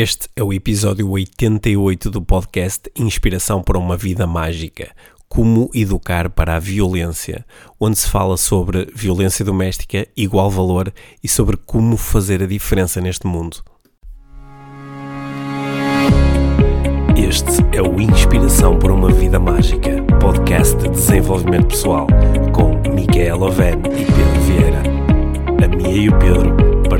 Este é o episódio 88 do podcast Inspiração para uma Vida Mágica. Como educar para a violência, onde se fala sobre violência doméstica, igual valor e sobre como fazer a diferença neste mundo. Este é o Inspiração para uma Vida Mágica, podcast de desenvolvimento pessoal, com Micaela Oven e Pedro Vieira. A Mia e o Pedro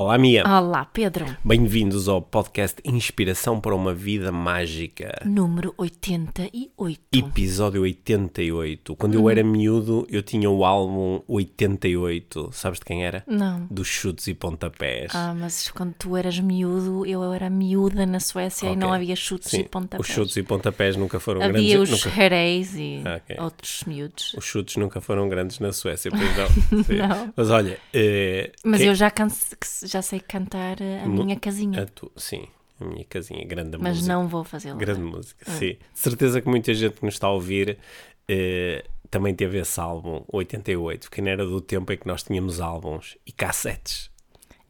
Olá, Mia. Olá, Pedro. Bem-vindos ao podcast Inspiração para uma Vida Mágica. Número 88. Episódio 88. Quando eu era miúdo, eu tinha o álbum 88. Sabes de quem era? Não. Dos chutes e pontapés. Ah, mas quando tu eras miúdo, eu era miúda na Suécia e Ok. não havia chutes Sim, e pontapés. os chutes e pontapés nunca foram Havia grandes. os nunca- xereis e Ah, ok. outros miúdos. Os chutes nunca foram grandes na Suécia, pois não. Não. Mas olha, eh, Mas quem- eu já, canse- já sei cantar a Mu- minha casinha, a tu- sim, a minha casinha, grande mas música. não vou fazê-lo. Grande música, Ah. sim. De certeza que muita gente que nos está a ouvir eh, também teve esse álbum, 88, que não era do tempo em que nós tínhamos álbuns e cassetes.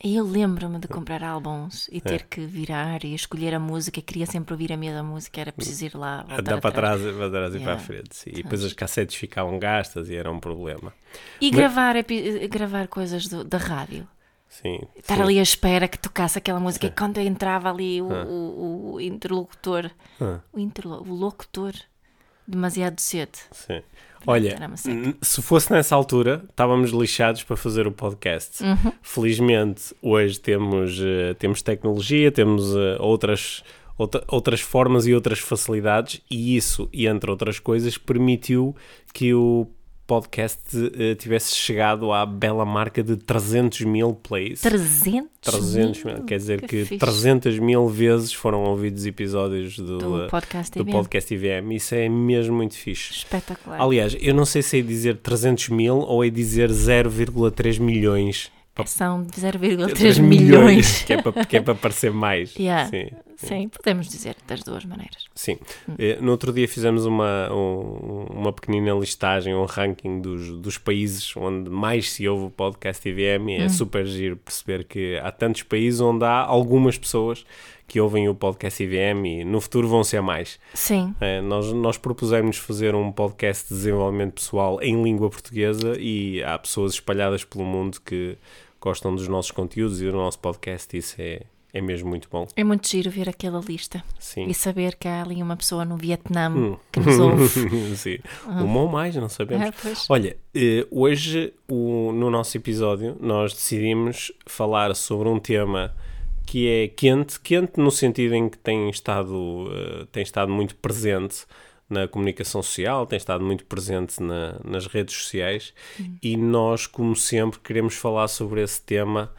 Eu lembro-me de comprar álbuns É. e ter que virar e escolher a música. Queria sempre ouvir a mesma música, era preciso ir lá. Andar para atrás. trás, para trás e para a frente. sim. E depois as cassetes ficavam gastas e era um problema. E gravar, epi- gravar coisas do- da rádio. Sim. Estar sim. ali à espera que tocasse aquela música e quando entrava ali o, o- o interlocutor, Ah. o, interlo- o locutor, demasiado cedo. Sim. Olha, se fosse nessa altura, estávamos lixados para fazer o podcast. Uhum. Felizmente, hoje temos, eh, temos tecnologia, temos eh, outras, outra- outras formas e outras facilidades, e isso, e entre outras coisas, permitiu que o podcast eh, tivesse chegado à bela marca de 300 mil plays. 300, 300 mil, quer dizer que, fixe. 300 mil vezes foram ouvidos episódios do, do podcast do IBM. podcast IVM. Isso é mesmo muito fixe. Espetacular. Aliás, eu não sei se é dizer 300 mil ou é dizer 0,3 milhões. São 0,3 milhões. Que é para, que é para parecer mais. Yeah. Sim, Sim, podemos dizer das duas maneiras. sim. Eh, No outro dia fizemos uma, um- uma pequenina listagem, um ranking dos, dos países onde mais se ouve o podcast IVM e é super giro perceber que há tantos países onde há algumas pessoas que ouvem o podcast IVM e no futuro vão ser mais. Sim, É, nós, nós propusemos fazer um podcast de desenvolvimento pessoal em língua portuguesa e há pessoas espalhadas pelo mundo que gostam dos nossos conteúdos e do nosso podcast isso é, é mesmo muito bom. é muito giro ver aquela lista Sim. e saber que há ali uma pessoa no Vietnã Hum. que nos ouve. Sim. Uma ou mais, não sabemos. Pois. Olha, eh, hoje o- no nosso episódio nós decidimos falar sobre um tema que é quente, quente no sentido em que tem estado, eh, tem estado muito presente na comunicação social, tem estado muito presente na- nas redes sociais e nós, como sempre, queremos falar sobre esse tema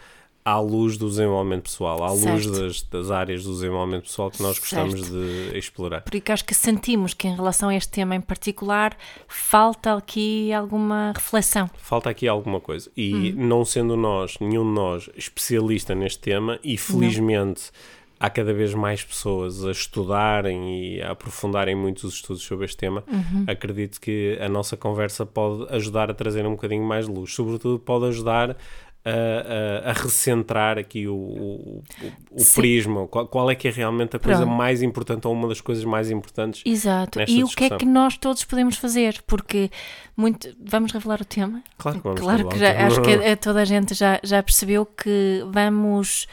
à luz do desenvolvimento pessoal, à luz Certo. das, das áreas do desenvolvimento pessoal que nós gostamos Certo. de explorar. Porque acho que sentimos que em relação a este tema em particular falta aqui alguma reflexão. Falta aqui alguma coisa. E Hum. não sendo nós, nenhum de nós, especialista neste tema, e felizmente há cada vez mais pessoas a estudarem e a aprofundarem muito os estudos sobre este tema, Uhum. acredito que a nossa conversa pode ajudar a trazer um bocadinho mais de luz. Sobretudo, pode ajudar a, a- a recentrar aqui o, o, o- prisma. Qual, qual é que é realmente a coisa Pronto. mais importante ou uma das coisas mais importantes? Exato. E o que é discussão. que nós todos podemos fazer? Porque muito. Vamos revelar o tema? Claro que vamos Claro que já, acho que toda a gente já, já percebeu que vamos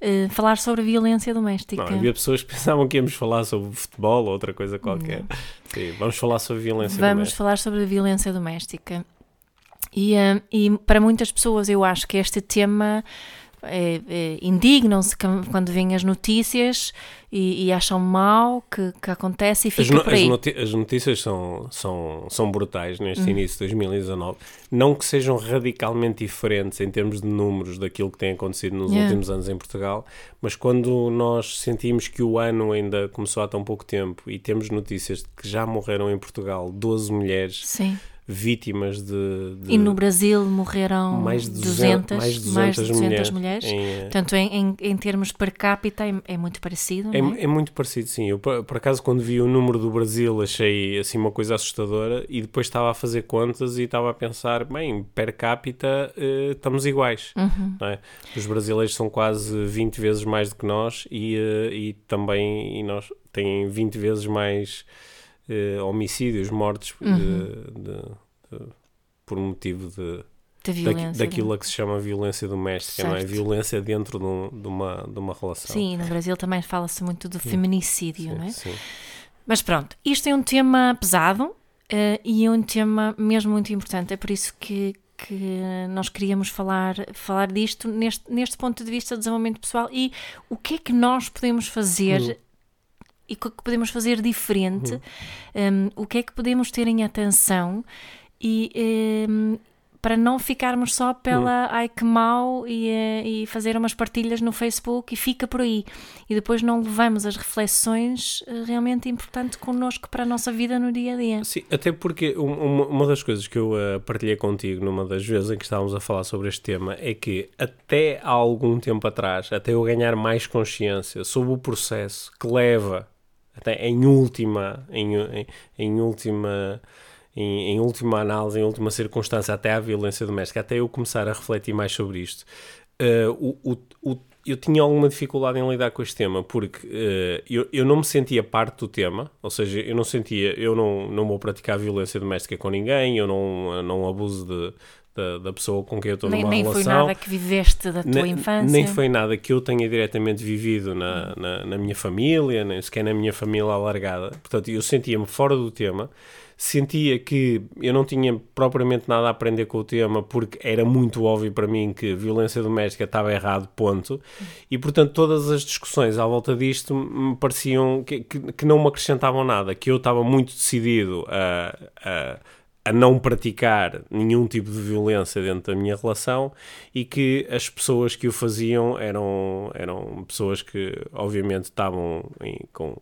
eh, falar sobre violência doméstica. Não, havia pessoas que pensavam que íamos falar sobre futebol ou outra coisa qualquer. Sim, vamos falar sobre violência Vamos doméstica. falar sobre violência doméstica. E, eh, e para muitas pessoas eu acho que este tema é, é, indignam-se quando veem as notícias e, e acham mal que, que acontece e As, fica no- as aí. noti- as notícias são, são, são brutais Hum. neste início de 2019. Não que sejam radicalmente diferentes em termos de números daquilo que tem acontecido nos Yeah. últimos anos em Portugal, mas quando nós sentimos que o ano ainda começou há tão pouco tempo e temos notícias de que já morreram em Portugal 12 mulheres Sim, vítimas de, de E no Brasil morreram mais de 200, 200, mais de 200, mais de 200 mulheres. mulheres. em, eh, Portanto, em, em, em termos per capita é, é muito parecido, É, é? é muito parecido, sim. Eu, por, por acaso, quando vi o número do Brasil, achei assim uma coisa assustadora e depois estava a fazer contas e estava a pensar, bem, per capita eh, estamos iguais. Uhum. é? Os brasileiros são quase 20 vezes mais do que nós e, eh, e também e nós têm 20 vezes mais eh, homicídios, mortes eh, Uhum. de- de- por motivo de, Da daquilo é? a que se chama violência doméstica, não é? Certo. Violência dentro de, um- de uma, de uma relação. Sim, no Brasil também fala-se muito do feminicídio, Sim, não é? sim. Mas pronto, isto é um tema pesado eh, e é um tema mesmo muito importante. É por isso que, que nós queríamos falar, falar disto neste, neste ponto de vista do desenvolvimento pessoal e o que é que nós podemos fazer Uhum. E o que podemos fazer diferente, um, o que é que podemos ter em atenção e um, para não ficarmos só pela ai que mau e, eh, e fazer umas partilhas no Facebook e fica por aí. E depois não levamos as reflexões eh, realmente importantes connosco para a nossa vida no dia a dia. Sim, até porque um- uma, uma das coisas que eu eh, partilhei contigo numa das vezes em que estávamos a falar sobre este tema é que até há algum tempo atrás, até eu ganhar mais consciência sobre o processo que leva até em última, em, em, em última em, em última análise, em última circunstância, até à violência doméstica, até eu começar a refletir mais sobre isto, eh, o, o, o- eu tinha alguma dificuldade em lidar com este tema, porque eh, eu, eu não me sentia parte do tema, ou seja, eu não sentia, eu não, não vou praticar violência doméstica com ninguém, eu não, não abuso de, da, da pessoa com quem eu estou Nem, numa nem relação. foi nada que viveste da tua Ne- infância. Nem foi nada que eu tenha diretamente vivido na, na, na minha família, nem sequer na minha família alargada. Portanto, eu sentia-me fora do tema, sentia que eu não tinha propriamente nada a aprender com o tema, porque era muito óbvio para mim que violência doméstica estava errado, ponto. E, portanto, todas as discussões à volta disto me pareciam que, que, que não me acrescentavam nada, que eu estava muito decidido a- a a não praticar nenhum tipo de violência dentro da minha relação e que as pessoas que o faziam eram, eram pessoas que obviamente estavam em, com,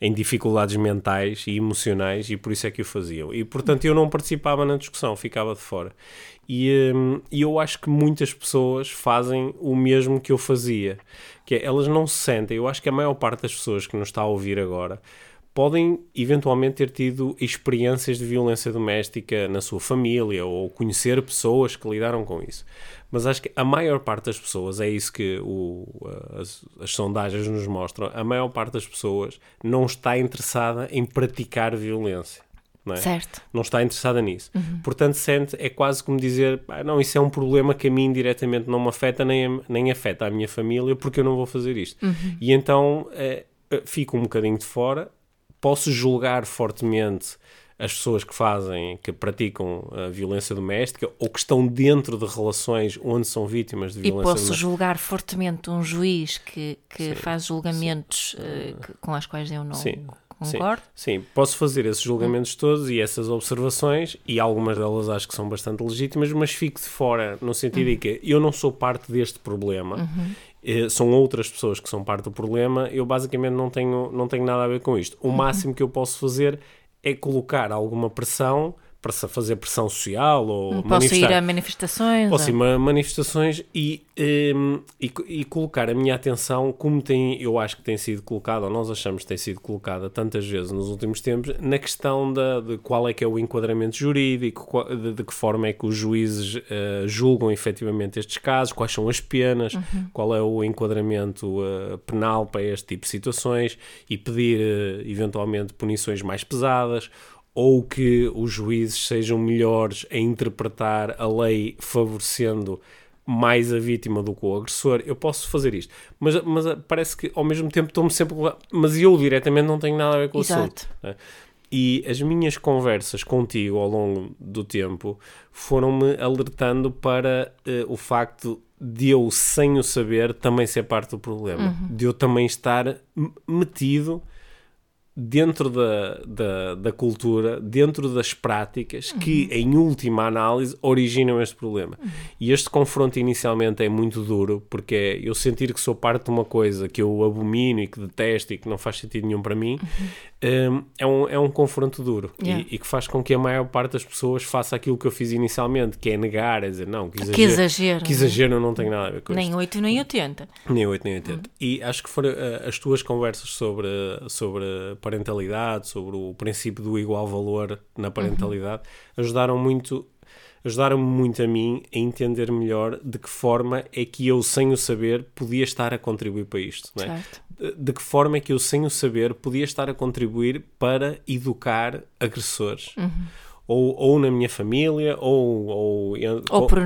em dificuldades mentais e emocionais e por isso é que o faziam. E portanto eu não participava na discussão, ficava de fora. E, hum, eu acho que muitas pessoas fazem o mesmo que eu fazia, que é, elas não se sentem, eu acho que a maior parte das pessoas que nos está a ouvir agora podem eventualmente ter tido experiências de violência doméstica na sua família ou conhecer pessoas que lidaram com isso. Mas acho que a maior parte das pessoas, é isso que o, as, as sondagens nos mostram, a maior parte das pessoas não está interessada em praticar violência. Não, é? Certo. não está interessada nisso. Portanto, sente, é quase como dizer: "Ah, não, isso é um problema que a mim diretamente não me afeta, nem, nem afeta a minha família, porque eu não vou fazer isto. E então eh, eh, fico um bocadinho de fora, posso julgar fortemente as pessoas que fazem, que praticam a violência doméstica ou que estão dentro de relações onde são vítimas de E violência posso doméstica. julgar fortemente um juiz que, que faz julgamentos eh, que- com as quais eu não Sim, sim. concordo. Sim, posso fazer esses julgamentos todos e essas observações, e algumas delas acho que são bastante legítimas, mas fico de fora, no sentido Uhum. de que eu não sou parte deste problema, eh, são outras pessoas que são parte do problema, eu basicamente não tenho, não tenho nada a ver com isto. Uhum. O máximo que eu posso fazer é colocar alguma pressão para fazer pressão social ou Posso manifestar ir a manifestações. ou- sim, ma- manifestações e, hum, e, e colocar a minha atenção, como tem, eu acho que tem sido colocada, ou nós achamos que tem sido colocada tantas vezes nos últimos tempos, na questão da, de qual é que é o enquadramento jurídico, qual- de, de que forma é que os juízes eh, julgam efetivamente estes casos, quais são as penas, qual é o enquadramento eh, penal para este tipo de situações e pedir eh, eventualmente punições mais pesadas ou que os juízes sejam melhores a interpretar a lei favorecendo mais a vítima do que o agressor, eu posso fazer isto. Mas, mas parece que ao mesmo tempo estou-me sempre. Mas eu diretamente não tenho nada a ver com o Exato. assunto. né? E as minhas conversas contigo ao longo do tempo foram-me alertando para eh, o facto de eu, sem o saber, também ser parte do problema. De eu também estar metido dentro da, da, da cultura, dentro das práticas que, em última análise, originam este problema. E este confronto inicialmente é muito duro, porque é eu sentir que sou parte de uma coisa que eu abomino e que detesto e que não faz sentido nenhum para mim, um, é, um, é um confronto duro Yeah. e, e que faz com que a maior parte das pessoas faça aquilo que eu fiz inicialmente, que é negar, é dizer, não, que exagero, Que exagero. que exagero não tem nada a ver com Nem isto. 8 nem 80. Nem 8 nem 80. E acho que foram eh, as tuas conversas sobre, sobre parentalidade, sobre o princípio do igual valor na parentalidade, ajudaram muito ajudaram-me muito a mim a entender melhor de que forma é que eu, sem o saber, podia estar a contribuir para isto. Não é? Certo. De- De que forma é que eu, sem o saber, podia estar a contribuir para educar agressores. Ou, ou na minha família, ou, ou, Ou por.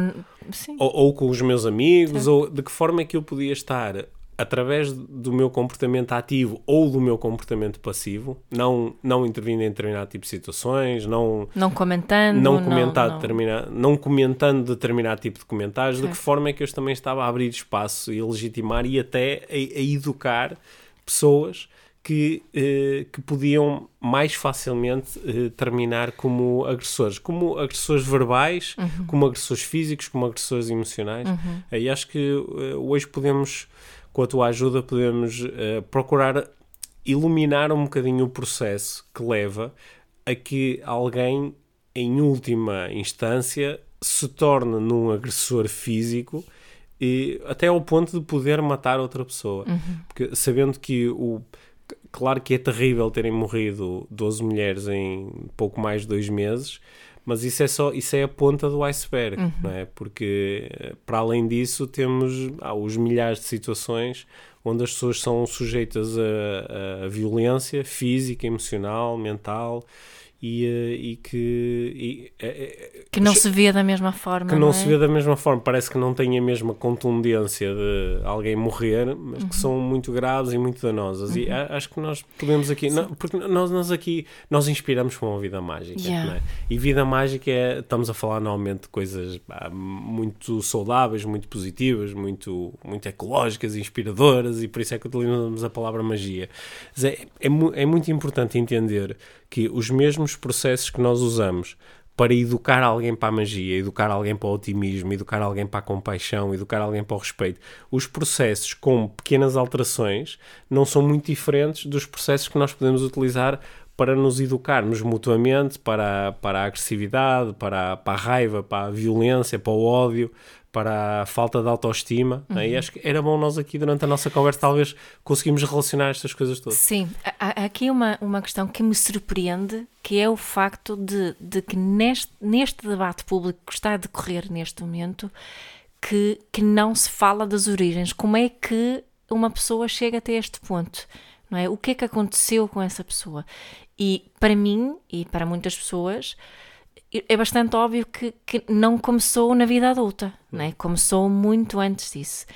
Ou, ou com os meus amigos, ou de que forma é que eu podia estar através do meu comportamento ativo ou do meu comportamento passivo, não, não intervindo em determinado tipo de situações, não, Não comentando. não, comentar não. determinado, não comentando determinado tipo de comentários, de que forma é que eu também estava a abrir espaço e a legitimar e até a, a educar pessoas que, eh, que podiam mais facilmente eh, terminar como agressores, como agressores verbais, Uhum. como agressores físicos, como agressores emocionais. E acho que eh, hoje podemos, com a tua ajuda, podemos eh, procurar iluminar um bocadinho o processo que leva a que alguém, em última instância, se torne num agressor físico e até ao ponto de poder matar outra pessoa. Porque sabendo que o. Claro que é terrível terem morrido 12 mulheres em pouco mais de dois meses, mas isso é só isso é a ponta do iceberg, não é? Porque para além disso temos ah, os milhares de situações onde as pessoas são sujeitas a, a violência física, emocional, mental e, eh, e que e, eh, eh, Que não se vê da mesma forma. que não é? se vê da mesma forma, parece que não tem a mesma contundência de alguém morrer, mas Uhum. que são muito graves e muito danosas. E a- acho que nós podemos aqui, não, porque nós, nós aqui nós inspiramos para uma vida mágica, Yeah. não é? E vida mágica é, estamos a falar normalmente de coisas pá, muito saudáveis, muito positivas, muito, muito ecológicas, inspiradoras, e por isso é que utilizamos a palavra magia. É, é, é muito importante entender que os mesmos processos que nós usamos para educar alguém para a magia, educar alguém para o otimismo, educar alguém para a compaixão, educar alguém para o respeito. Os processos com pequenas alterações não são muito diferentes dos processos que nós podemos utilizar para nos educarmos mutuamente para, para a agressividade, para, para a raiva, para a violência, para o ódio, para a falta de autoestima. né? E acho que era bom nós aqui, durante a nossa conversa, talvez conseguimos relacionar estas coisas todas. Sim, há aqui uma, uma questão que me surpreende, que é o facto de, de que neste, neste debate público que está a decorrer neste momento, que, que não se fala das origens. Como é que uma pessoa chega até este ponto? Não é? O que é que aconteceu com essa pessoa? E para mim, e para muitas pessoas, é bastante óbvio que, que não começou na vida adulta, não é? Começou muito antes disso.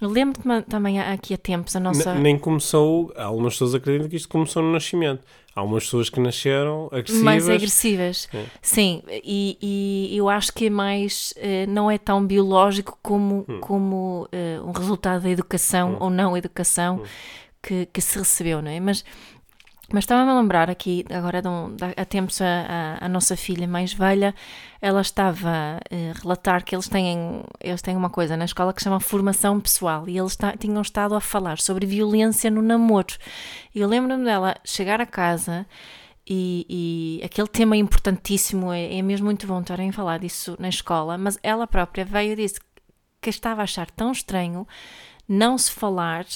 Eu lembro-me também aqui há tempos a nossa... Ne- Nem começou, algumas pessoas acreditam que isto começou no nascimento. Há umas pessoas que nasceram agressivas. mais agressivas. Sim. Sim, e, e eu acho que é mais eh, não é tão biológico como, Hum. como eh, um resultado da educação ou não educação que, que se recebeu, não é? Mas, mas estava-me a lembrar aqui, agora um- há tempos, a, a, nossa filha mais velha, ela estava a relatar que eles têm, eles têm uma coisa na escola que se chama formação pessoal e eles tinham estado a falar sobre violência no namoro. E eu lembro-me dela chegar a casa e, e aquele tema importantíssimo, é, é mesmo muito bom estarem a falar disso na escola, mas ela própria veio e disse que estava a achar tão estranho não se falar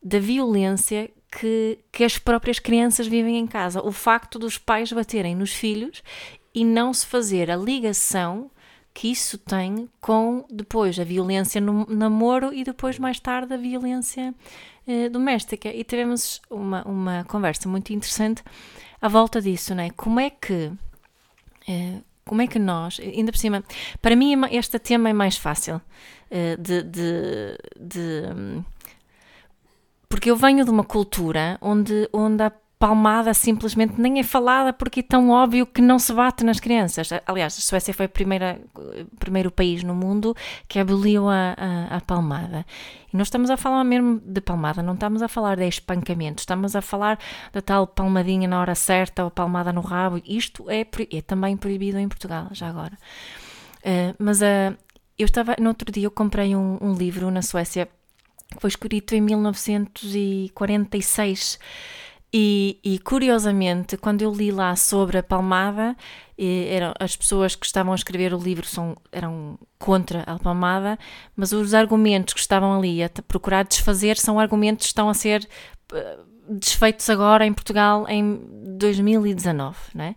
da violência que, que as próprias crianças vivem em casa. O facto dos pais baterem nos filhos e não se fazer a ligação que isso tem com depois a violência no namoro e depois mais tarde a violência eh, doméstica. E tivemos uma, uma conversa muito interessante à volta disso, não é? Como é que eh, como é que nós, ainda por cima, para mim é este tema é mais fácil eh, de, de, de, hum, porque eu venho de uma cultura onde, onde a palmada simplesmente nem é falada porque é tão óbvio que não se bate nas crianças. Aliás, a Suécia foi o primeira, primeiro país no mundo que aboliu a, a, a palmada. E nós estamos a falar mesmo de palmada, não estamos a falar de espancamento, estamos a falar da tal palmadinha na hora certa ou palmada no rabo. Isto é, é também proibido em Portugal, já agora. Uh, mas uh, eu estava, no outro dia eu comprei um, um livro na Suécia foi escrito em 1946 E, e, curiosamente, quando eu li lá sobre a palmada, eram, as pessoas que estavam a escrever o livro são, eram contra a palmada, mas os argumentos que estavam ali a procurar desfazer são argumentos que estão a ser desfeitos agora em Portugal em 2019, né?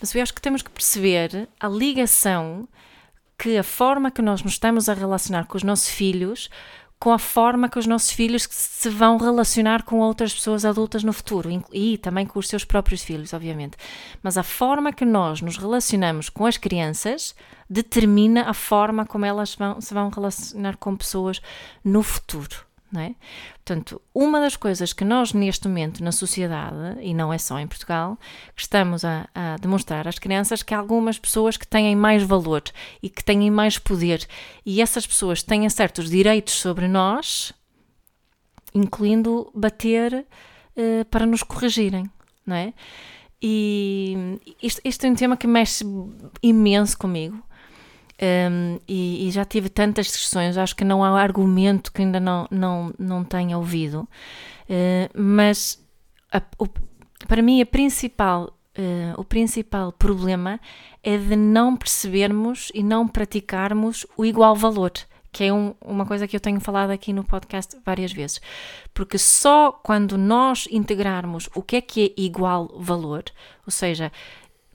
Mas eu acho que temos que perceber a ligação que a forma que nós nos estamos a relacionar com os nossos filhos com a forma que os nossos filhos se vão relacionar com outras pessoas adultas no futuro e também com os seus próprios filhos, obviamente. Mas a forma que nós nos relacionamos com as crianças determina a forma como elas vão, se vão relacionar com pessoas no futuro não é? Portanto, uma das coisas que nós neste momento na sociedade, e não é só em Portugal, estamos a, a demonstrar às crianças que há algumas pessoas que têm mais valor e que têm mais poder, e essas pessoas têm certos direitos sobre nós, incluindo bater uh, para nos corrigirem, não é? E isto, isto é um tema que mexe imenso comigo, um, e, e, já tive tantas discussões, acho que não há argumento que ainda não, não, não tenha ouvido. Uh, mas a, o, para mim a principal, uh, o principal problema é de não percebermos e não praticarmos o igual valor. Que é um, uma coisa que eu tenho falado aqui no podcast várias vezes. Porque só quando nós integrarmos o que é que é igual valor, ou seja,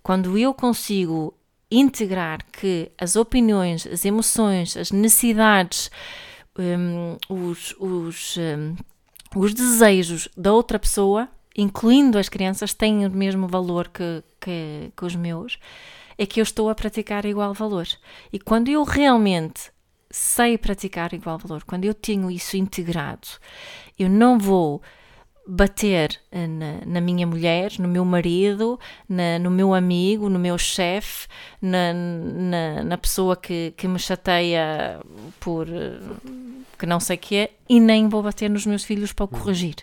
quando eu consigo integrar que as opiniões, as emoções, as necessidades, um, os, os, um, os desejos da outra pessoa, incluindo as crianças, têm o mesmo valor que, que, que os meus, é que eu estou a praticar igual valor. E quando eu realmente sei praticar igual valor, quando eu tenho isso integrado, eu não vou bater eh, na, na, minha mulher, no meu marido, na, no meu amigo, no meu chefe, na, na, na, pessoa que, que me chateia por eh, que não sei o que é, e nem vou bater nos meus filhos para o hum. corrigir.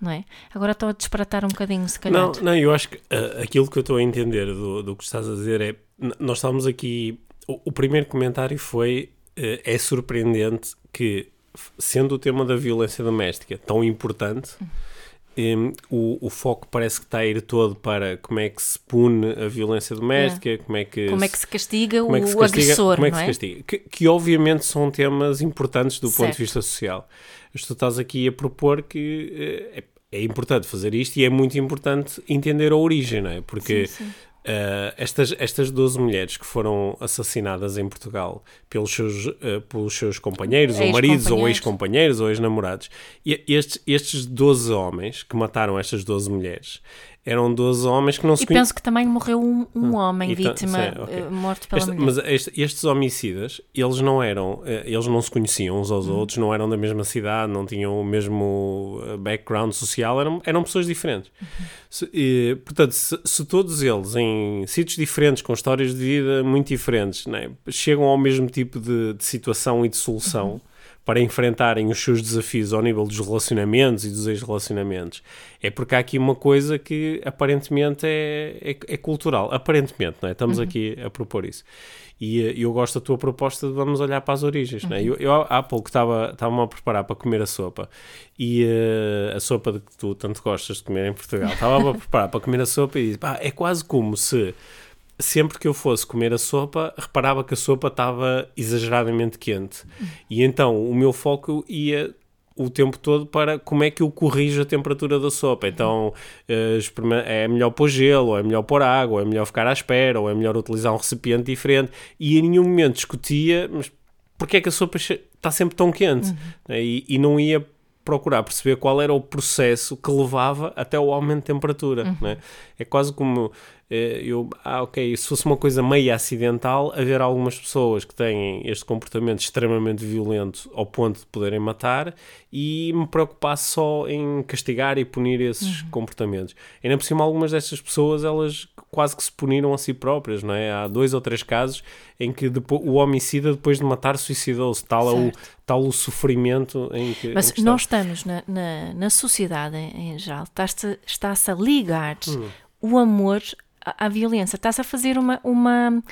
Não é? Agora estou a disparatar um bocadinho, se calhar. Não, não eu acho que uh, aquilo que eu estou a entender do, do que estás a dizer é. Nós estamos aqui. O, o primeiro comentário foi. Uh, é surpreendente que, sendo o tema da violência doméstica tão importante. Uhum um, o, o, foco parece que está a ir todo para como é que se pune a violência doméstica, é. como é que como se, é que se castiga o, é se castiga, agressor, como é que se é? castiga, que, que, obviamente são temas importantes do certo. ponto de vista social. Mas tu estás aqui a propor que é, é, importante fazer isto e é muito importante entender a origem, não é? Porque sim, sim. Uh, estas, estas 12 mulheres que foram assassinadas em Portugal pelos seus, uh, pelos seus companheiros, ou maridos, ou ex-companheiros, ou ex-namorados, estes, estes 12 homens que mataram estas 12 mulheres eram 12 homens que não se E penso que também morreu um, um ah, homem vítima, sim, okay. uh, morto pela este, mulher. Mas este, estes homicidas, eles não eram, eles não se conheciam uns aos uhum. outros, não eram da mesma cidade, não tinham o mesmo background social, eram, eram pessoas diferentes. Uhum. Se, e, portanto, se, se, todos eles, em sítios diferentes, com histórias de vida muito diferentes, né, chegam ao mesmo tipo de, de situação e de solução uhum. Para enfrentarem os seus desafios ao nível dos relacionamentos e dos ex-relacionamentos, é porque há aqui uma coisa que aparentemente é, é, é cultural. Aparentemente, não é? Estamos uhum. aqui a propor isso. E eh, eu gosto da tua proposta de vamos olhar para as origens. Uhum. Né? Eu, eu há pouco estava-me a preparar para comer a sopa e uh, a sopa de que tu tanto gostas de comer em Portugal. Estava a preparar para comer a sopa e disse, pá, é quase como se sempre que eu fosse comer a sopa, reparava que a sopa estava exageradamente quente. E então o meu foco ia o tempo todo para como é que eu corrijo a temperatura da sopa. Então uh, é melhor pôr gelo, ou é melhor pôr água, ou é melhor ficar à espera, ou é melhor utilizar um recipiente diferente. E em nenhum momento discutia, mas porque é que a sopa está sempre tão quente? Uhum. E, e, não ia procurar perceber qual era o processo que levava até o aumento de temperatura. Uhum. Né? É quase como eh, eu, ah, ok, se fosse uma coisa meio acidental, haver algumas pessoas que têm este comportamento extremamente violento ao ponto de poderem matar e me preocupasse só em castigar e punir esses uhum. comportamentos. Ainda por cima, algumas destas pessoas, elas quase que se puniram a si próprias, não é? Há dois ou três casos em que depois, o homicida, depois de matar, suicidou-se. Tal, é o, tal o sofrimento em que. Mas em que nós estamos na, na, na sociedade em geral, está-se está a ligar hum. O amor a violência, estás a fazer uma, uma,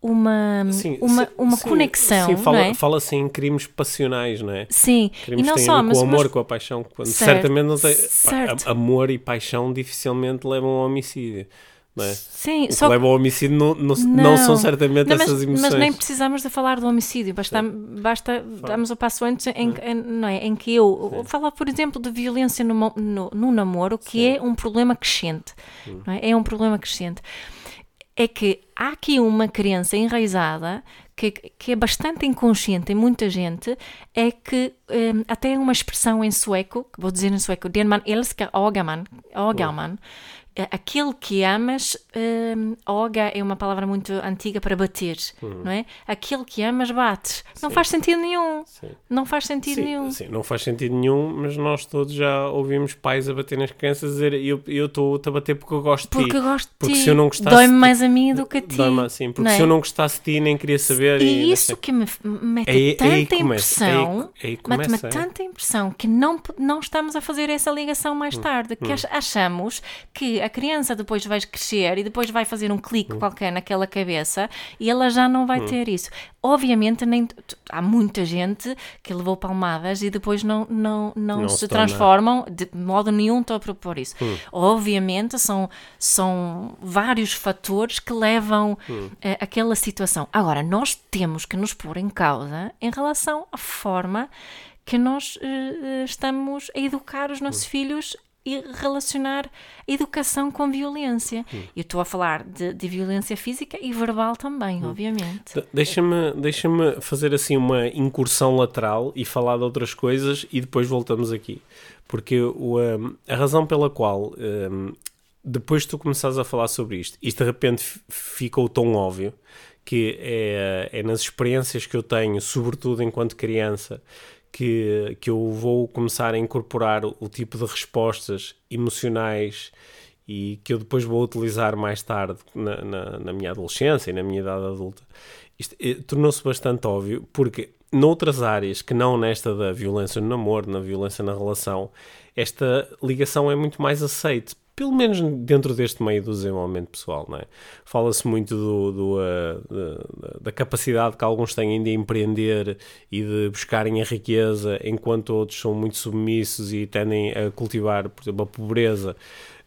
uma, Sim, uma, uma sim, conexão, Sim, fala, é? fala-se em crimes passionais, não é? Sim, Crimes e não só, mas, com o amor, mas com a paixão. Quando Certo, certamente não tem. certo. amor e paixão dificilmente levam ao homicídio. Não é? sim, O só que leva ao homicídio não, não, não são certamente Não, mas, essas emoções. mas nem precisamos de falar do homicídio, basta, basta darmos o passo antes em, em- não é, em que eu falar, por exemplo, de violência no, no, no namoro, que é um problema crescente. Hum. não é? é um problema crescente. É que há aqui uma crença enraizada que, que é bastante inconsciente em muita gente, é que hum, até uma expressão em sueco, vou dizer em sueco, den man älskar agar man, agar man é aquele que amas, hum, oga é uma palavra muito antiga para bater, não é? Aquele que amas bates. Não faz sentido nenhum. Sim. Não faz sentido nenhum. Sim, sim, não faz sentido nenhum, mas nós todos já ouvimos pais a bater nas crianças a dizer eu eu estou-te a bater porque eu gosto de ti. Porque gosto de Porque ti. se eu não gostasse Dói-me mais a mim do que a ti. Assim, porque é? se eu não gostasse de ti nem queria saber. E não isso que me mete aí- aí tanta que começa, impressão, aí que- aí que mete-me começa, é. tanta impressão que não, não estamos a fazer essa ligação mais Hum, tarde, que ach- achamos que a criança depois vai crescer e depois vai fazer um Hum. clique qualquer naquela cabeça e ela já não vai ter isso. Obviamente, nem, há muita gente que levou palmadas e depois não, não, não, Não se se transformam, de modo nenhum estou a propor isso. Hum. Obviamente, são, são vários fatores que levam Hum. eh, àquela situação. Agora, nós temos que nos pôr em causa em relação à forma que nós eh, estamos a educar os nossos filhos e relacionar educação com violência. Eu estou a falar de, de violência física e verbal também, obviamente. De- Deixa-me deixa fazer assim uma incursão lateral e falar de outras coisas e depois voltamos aqui. Porque o, um, a razão pela qual um, depois de tu começares a falar sobre isto, isto de repente ficou tão óbvio que é, é nas experiências que eu tenho, sobretudo enquanto criança, que, que eu vou começar a incorporar o, o tipo de respostas emocionais e que eu depois vou utilizar mais tarde na, na, na minha adolescência e na minha idade adulta. Isto eh, tornou-se bastante óbvio porque noutras áreas que não nesta da violência no namoro, na violência na relação, esta ligação é muito mais aceite. Pelo menos dentro deste meio do desenvolvimento pessoal, não é? Fala-se muito do, do, uh, da- da capacidade que alguns têm de empreender e de buscarem a riqueza, enquanto outros são muito submissos e tendem a cultivar, por exemplo, a pobreza.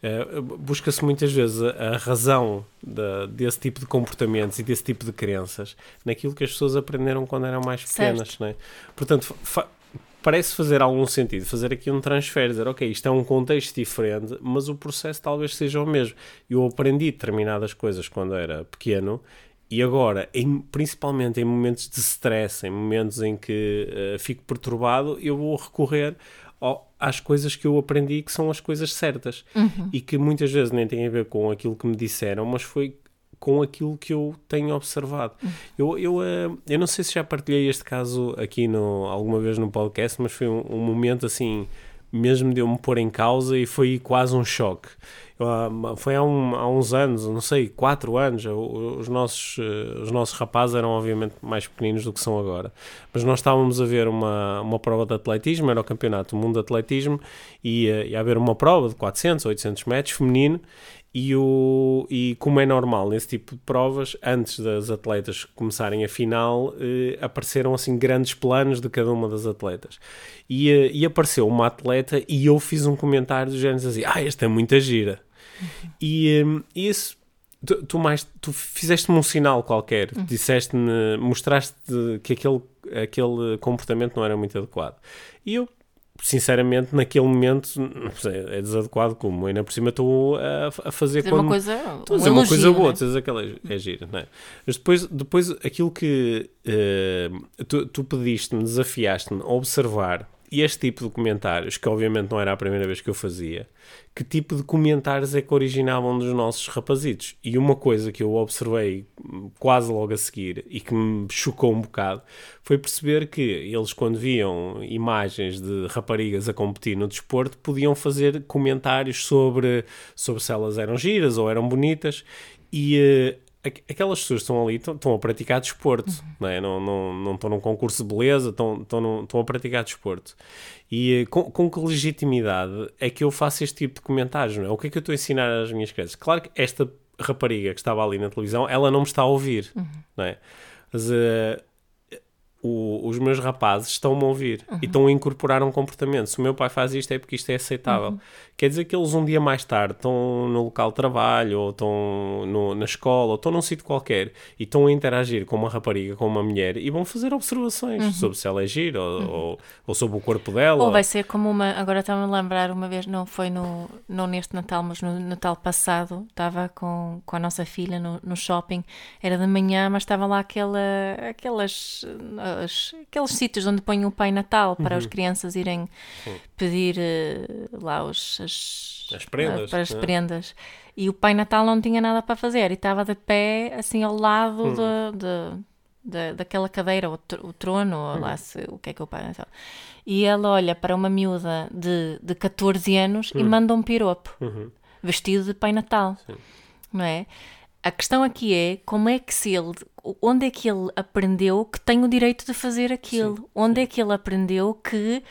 Uh, Busca-se muitas vezes a, a razão da- desse tipo de comportamentos e desse tipo de crenças naquilo que as pessoas aprenderam quando eram mais pequenas, não é? Portanto, fa- parece fazer algum sentido fazer aqui um transfer, dizer, ok, isto é um contexto diferente, mas o processo talvez seja o mesmo. Eu aprendi determinadas coisas quando era pequeno e agora, em- principalmente em momentos de stress, em momentos em que eh, fico perturbado, eu vou recorrer ao- às coisas que eu aprendi que são as coisas certas e que muitas vezes nem têm a ver com aquilo que me disseram, mas foi com aquilo que eu tenho observado. Eu, eu, eh, eu não sei se já partilhei este caso aqui no, alguma vez no podcast, mas foi um, um momento assim, mesmo de eu me pôr em causa e foi quase um choque. Eu, ah, foi há, um- há uns anos, não sei, quatro anos, os nossos, eh, os nossos rapazes eram obviamente mais pequeninos do que são agora, mas nós estávamos a ver uma, uma prova de atletismo, era o campeonato do mundo de atletismo, e ia, ia haver uma prova de 400, 800 metros feminino, e, o, e como é normal nesse tipo de provas, antes das atletas começarem a final, eh, apareceram assim grandes planos de cada uma das atletas. E, eh, e apareceu uma atleta e eu fiz um comentário do género assim: Ah, esta é muita gira. E eh, isso. Tu, tu mais tu fizeste-me um sinal qualquer, disseste-me, mostraste que aquele, aquele comportamento não era muito adequado. E eu sinceramente, naquele momento, é desadequado como ainda por cima estou a, a fazer Dizer quando... uma coisa, Estou a um dizer uma coisa boa, não é? dizes aquela é gira, não é? Mas depois, depois aquilo que eh, tu, tu pediste-me, desafiaste-me a observar este tipo de comentários, que obviamente não era a primeira vez que eu fazia, que tipo de comentários é que originavam dos nossos rapazitos. E uma coisa que eu observei quase logo a seguir e que me chocou um bocado foi perceber que eles, quando viam imagens de raparigas a competir no desporto, podiam fazer comentários sobre, sobre se elas eram giras ou eram bonitas. E eh, aquelas pessoas que estão ali estão, estão a praticar desporto, não, é? não, não, não estão num concurso de beleza, estão, estão, a praticar desporto. E eh, com, com que legitimidade é que eu faço este tipo de comentários? Não é? O que é que eu estou a ensinar às minhas crianças? Claro que esta rapariga que estava ali na televisão, ela não me está a ouvir, não é? Mas uh, o- os meus rapazes estão-me a ouvir e estão a incorporar um comportamento. Se o meu pai faz isto é porque isto é aceitável. Quer dizer que eles um dia mais tarde estão no local de trabalho ou estão no- na escola ou estão num sítio qualquer e estão a interagir com uma rapariga, com uma mulher e vão fazer observações sobre se ela é gira ou, ou, ou sobre o corpo dela. Ou vai ser como uma. Agora estava-me a lembrar uma vez, não foi no, não neste Natal, mas no Natal passado, estava com, com a nossa filha no, no shopping, era de manhã, mas estava lá aquela, aquelas, as- aqueles sítios onde põem o Pai Natal para as crianças irem pedir eh, lá os, as, As prendas, para as né? prendas. E o Pai Natal não tinha nada para fazer e estava de pé, assim, ao lado Hum. de, de- da- daquela cadeira, o, tr- o trono, Hum. lá se, o que é que é o Pai Natal. E ela olha para uma miúda de, de 14 anos Hum. e manda um piropo, Uhum. vestido de Pai Natal. Não é? A questão aqui é como é que se ele, onde é que ele aprendeu que tem o direito de fazer aquilo? onde é que ele aprendeu que,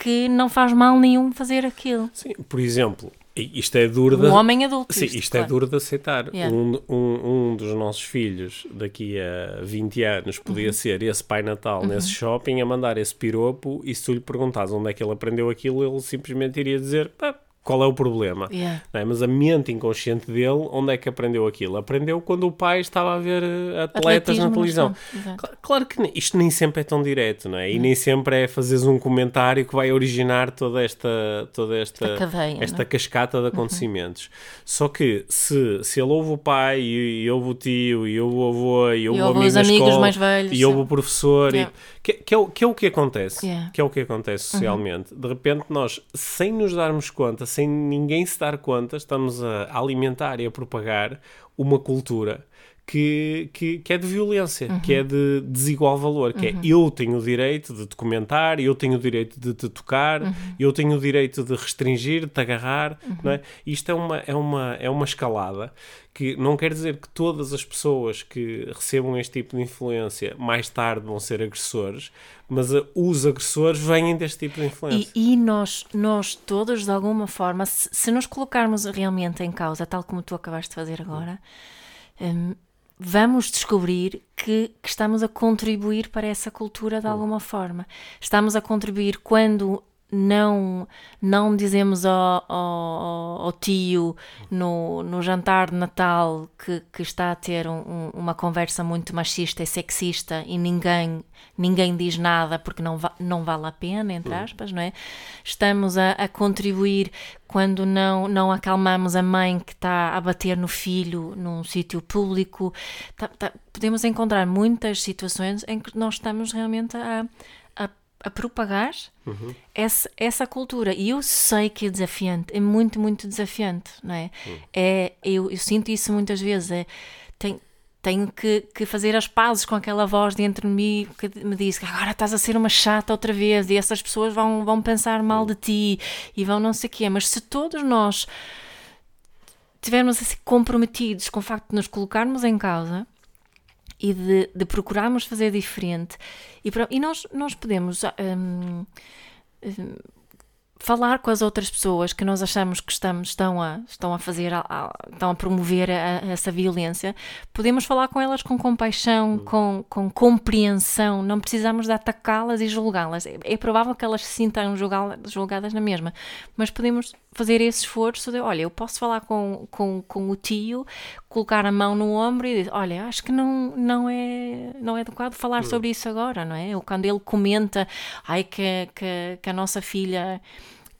que não faz mal nenhum fazer aquilo? Sim, por exemplo, isto é duro Um de... homem adulto. Sim, isto, isto é claro. duro de aceitar. Yeah. Um, um, um dos nossos filhos, daqui a 20 anos, Uhum. podia ser esse Pai Natal nesse shopping a mandar esse piropo e se tu lhe perguntas onde é que ele aprendeu aquilo, ele simplesmente iria dizer "Pá, qual é o problema. Yeah. Não é? Mas a mente inconsciente dele, onde é que aprendeu aquilo? Aprendeu quando o pai estava a ver eh, atletas Atletismo na televisão. chão, exato. Cla- Claro que isto nem sempre é tão direto, não é? E nem sempre é fazeres um comentário que vai originar toda esta, toda esta, Esta cadeia, esta não é? cascata de acontecimentos. Só que se, se ele ouve o pai, e, e ouve o tio, e ouve o avô, e ouve o ouve amigo os amigos escola, mais velhos, e ouve sim. o professor, Yeah. e, que, que, é, o- que é o que acontece. Yeah. Que é o que acontece socialmente. De repente nós, sem nos darmos conta, sem ninguém se dar conta, estamos a alimentar e a propagar uma cultura que, que, que é de violência, que é de desigual valor, que é eu tenho o direito de te comentar, eu tenho o direito de te tocar, eu tenho o direito de restringir, de te agarrar, não é? Isto é uma, é, uma, é uma escalada que não quer dizer que todas as pessoas que recebam este tipo de influência mais tarde vão ser agressores, mas uh, os agressores vêm deste tipo de influência. E, e nós, nós todos, de alguma forma, se, se nos colocarmos realmente em causa, tal como tu acabaste de fazer agora, hum, vamos descobrir que, que estamos a contribuir para essa cultura de alguma forma. Estamos a contribuir quando não, não dizemos ao, ao, ao tio no, no jantar de Natal que, que está a ter um- um- uma conversa muito machista e sexista e ninguém, ninguém diz nada porque não, va não vale a pena, entre aspas, não é? Estamos a, a contribuir quando não, não acalmamos a mãe que está a bater no filho num sítio público. Tá- tá- podemos encontrar muitas situações em que nós estamos realmente a, a, propagar essa, essa cultura. E eu sei que é desafiante, é muito, muito desafiante, não é? é eu, eu sinto isso muitas vezes. É, tem, tenho que, que fazer as pazes com aquela voz dentro de mim que me diz que agora estás a ser uma chata outra vez e essas pessoas vão, vão pensar mal de ti e vão não sei o quê. Mas se todos nós estivermos assim comprometidos com o facto de nos colocarmos em causa e de, de procurarmos fazer diferente. E, e nós, nós podemos hum, hum, falar com as outras pessoas que nós achamos que estamos, estão, a, estão a fazer, a- a- estão a promover a- essa violência, podemos falar com elas com compaixão, com, com compreensão, não precisamos de atacá-las e julgá-las. É, é provável que elas se sintam julgadas na mesma, mas podemos fazer esse esforço de, olha, eu posso falar com, com, com o tio, colocar a mão no ombro e dizer, olha, acho que não, não, é, não é adequado falar sobre isso agora, não é? Ou quando ele comenta, ai, que, que, que a nossa filha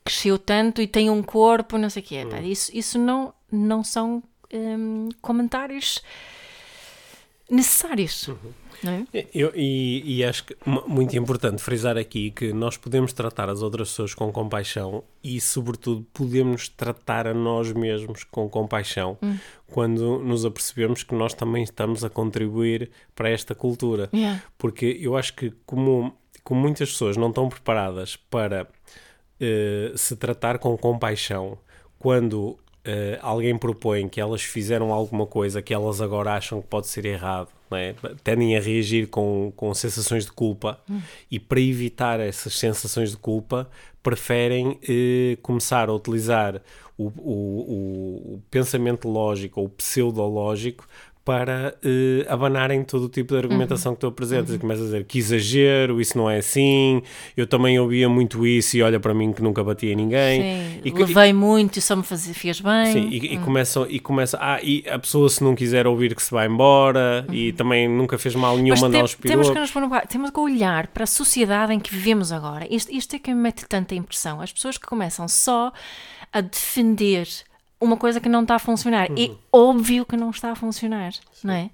cresceu tanto e tem um corpo, não sei o quê. Pá, Isso, isso não, não são hum, comentários necessários. Não é? Eu- e, e acho que mu- muito importante frisar aqui que nós podemos tratar as outras pessoas com compaixão e, sobretudo, podemos tratar a nós mesmos com compaixão quando nos apercebemos que nós também estamos a contribuir para esta cultura. Yeah. Porque eu acho que, como, como muitas pessoas não estão preparadas para eh, se tratar com compaixão quando eh, alguém propõe que elas fizeram alguma coisa que elas agora acham que pode ser errado, é? tendem a reagir com, com sensações de culpa Hum. e para evitar essas sensações de culpa preferem eh, começar a utilizar o, o, o, pensamento lógico ou pseudológico para eh, abanarem todo o tipo de argumentação que tu apresentas. E começas a dizer que exagero, isso não é assim, eu também ouvia muito isso e olha para mim que nunca batia ninguém. Sim, E, levei muito e só me fazia, fez bem. Sim, e, e começam, e começa, ah, e a pessoa se não quiser ouvir que se vai embora, e também nunca fez mal nenhum Mas mandar os temos que nos pôr no temos que olhar para a sociedade em que vivemos agora. Isto, isto é que me mete tanta impressão. As pessoas que começam só a defender uma coisa que não está a funcionar. É óbvio que não está a funcionar, não é?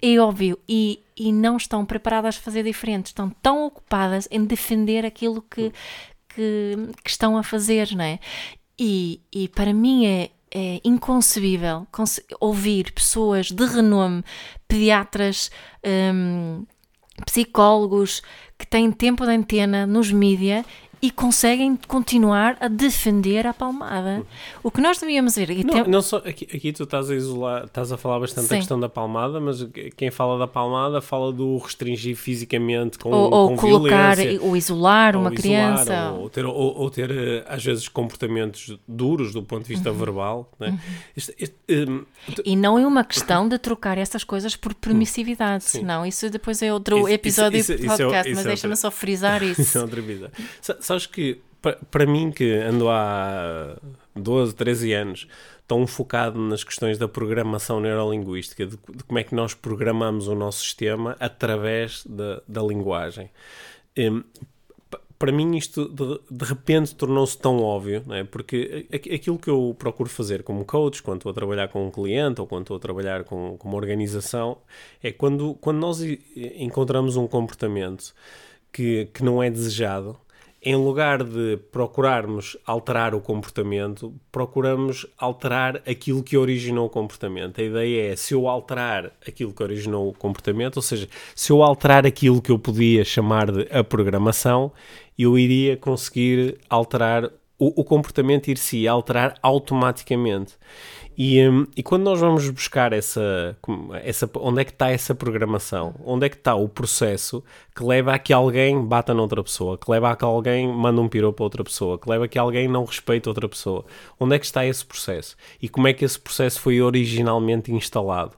É óbvio. E, e não estão preparadas a fazer diferente. Estão tão ocupadas em defender aquilo que, que, que estão a fazer, não é? E, e para mim é, é inconcebível conce- ouvir pessoas de renome, pediatras, hum, psicólogos que têm tempo de antena nos mídia e conseguem continuar a defender a palmada. O que nós devíamos ver. Não, tem- não só, aqui, aqui tu estás a isolar, estás a falar bastante da Sim. questão da palmada, mas quem fala da palmada fala do restringir fisicamente com, ou, ou com colocar, violência. ou isolar ou uma isolar, criança. ou ter, ou, ou ter eh, às vezes comportamentos duros do ponto de Uhum. vista verbal. Né? Este- este, hum, E não é uma questão de trocar essas coisas por permissividade. Não, isso depois é outro Isso- episódio isso- do isso é- podcast, isso mas é deixa-me outra- só frisar Isso é isso. outra vida. Sa- Sabes que, pa- para mim, que ando há 12, 13 anos tão focado nas questões da programação neurolinguística, de, de como é que nós programamos o nosso sistema através da, da linguagem. Pa- para mim isto de, de repente tornou-se tão óbvio, não é? porque aquilo que eu procuro fazer como coach, quando estou a trabalhar com um cliente ou quando estou a trabalhar com, com uma organização, é quando, quando nós encontramos um comportamento que, que não é desejado, em lugar de procurarmos alterar o comportamento, procuramos alterar aquilo que originou o comportamento. A ideia é, se eu alterar aquilo que originou o comportamento, ou seja, se eu alterar aquilo que eu podia chamar de a programação, eu iria conseguir alterar o, o comportamento ir se alterar automaticamente. E, hum, e quando nós vamos buscar essa, essa. Onde é que está essa programação? Onde é que está o processo que leva a que alguém bata noutra pessoa? Que leva a que alguém manda um piropo para outra pessoa? Que leva a que alguém não respeite outra pessoa? Onde é que está esse processo? E como é que esse processo foi originalmente instalado?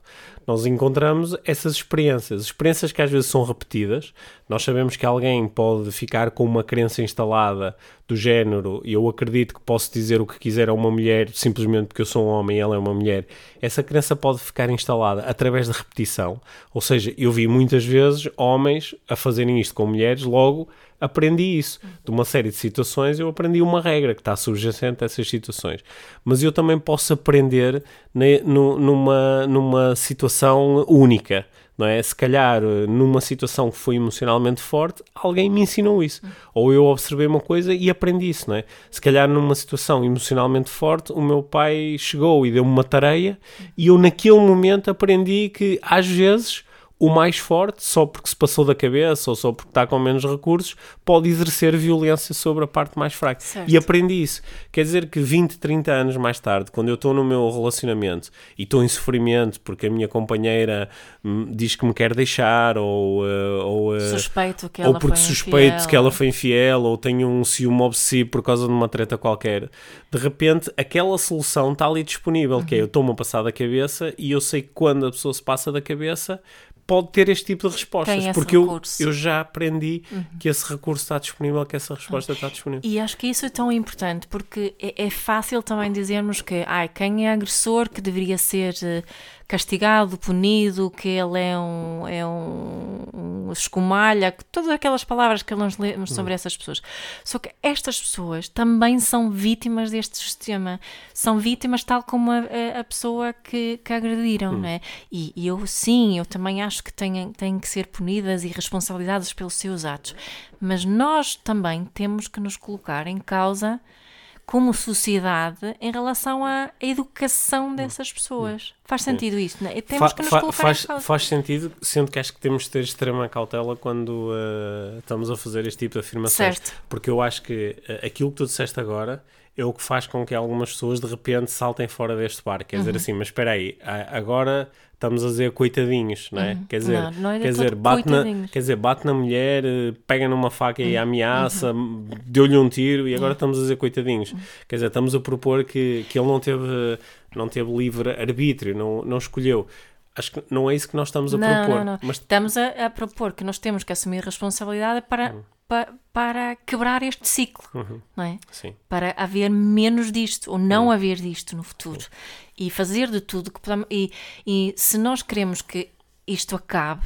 Nós encontramos essas experiências, experiências que às vezes são repetidas. Nós sabemos que alguém pode ficar com uma crença instalada do género, eu acredito que posso dizer o que quiser a uma mulher simplesmente porque eu sou um homem e ela é uma mulher. Essa crença pode ficar instalada através de repetição. Ou seja, eu vi muitas vezes homens a fazerem isto com mulheres, logo aprendi isso. De uma série de situações, eu aprendi uma regra que está subjacente a essas situações. Mas eu também posso aprender ne- nu- numa, numa situação única. Não é? Se calhar, numa situação que foi emocionalmente forte, alguém me ensinou isso. Ou eu observei uma coisa e aprendi isso, não é? Se calhar, numa situação emocionalmente forte, o meu pai chegou e deu-me uma tareia e eu, naquele momento, aprendi que, às vezes, o mais forte, só porque se passou da cabeça ou só porque está com menos recursos, pode exercer violência sobre a parte mais fraca. Certo. E aprendi isso. Quer dizer que 20, 30 anos mais tarde, quando eu estou no meu relacionamento e estou em sofrimento porque a minha companheira hum, diz que me quer deixar ou, eh, ou, eh, Suspeito que ou ela porque foi suspeito infiel. que ela foi infiel ou tenho um ciúme obsessivo por causa de uma treta qualquer. De repente, aquela solução está ali disponível, que é eu estou-me a passar da cabeça e eu sei que quando a pessoa se passa da cabeça pode ter este tipo de respostas, porque eu, recurso. eu já aprendi que esse recurso está disponível, que essa resposta está disponível. E acho que isso é tão importante porque é, é fácil também dizermos que ai, quem é agressor que deveria ser eh, castigado, punido, que ele é um, é um, um escumalha, todas aquelas palavras que nós lemos sobre essas pessoas. Só que estas pessoas também são vítimas deste sistema. São vítimas tal como a, a- pessoa que, que agrediram, não é? E, e eu, sim, eu também acho que têm, têm que ser punidas e responsabilizadas pelos seus atos. Mas nós também temos que nos colocar em causa como sociedade em relação à educação dessas pessoas. faz sentido isso, né? Temos Fa- que nos fa- colocar faz, faz sentido, sendo que acho que temos de ter extrema cautela quando uh, estamos a fazer este tipo de afirmações. Certo. Porque eu acho que uh, aquilo que tu disseste agora é o que faz com que algumas pessoas de repente saltem fora deste barco. Quer Uhum. dizer assim, mas espera aí, agora estamos a dizer coitadinhos, não é? Quer dizer, Uhum. Não, não é quer, dizer bate na, quer dizer, bate na mulher, eh, pega numa faca Uhum. e ameaça, deu-lhe um tiro e agora estamos a dizer coitadinhos. Quer dizer, estamos a propor que, que ele não teve, não teve livre arbítrio, não, não escolheu. Acho que não é isso que nós estamos a Não, propor. não, não. Mas Estamos a, a propor que nós temos que assumir responsabilidade para, Uhum. Pa- para quebrar este ciclo, não é? sim. Para haver menos disto ou não haver disto no futuro e fazer de tudo que podemos. E, e se nós queremos que isto acabe,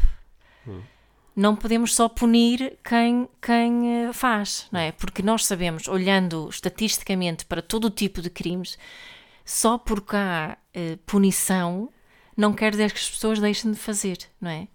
não podemos só punir quem, quem eh, faz, não é? Porque nós sabemos, olhando estatisticamente para todo o tipo de crimes, só porque há eh, punição não quer dizer que as pessoas deixem de fazer, não é?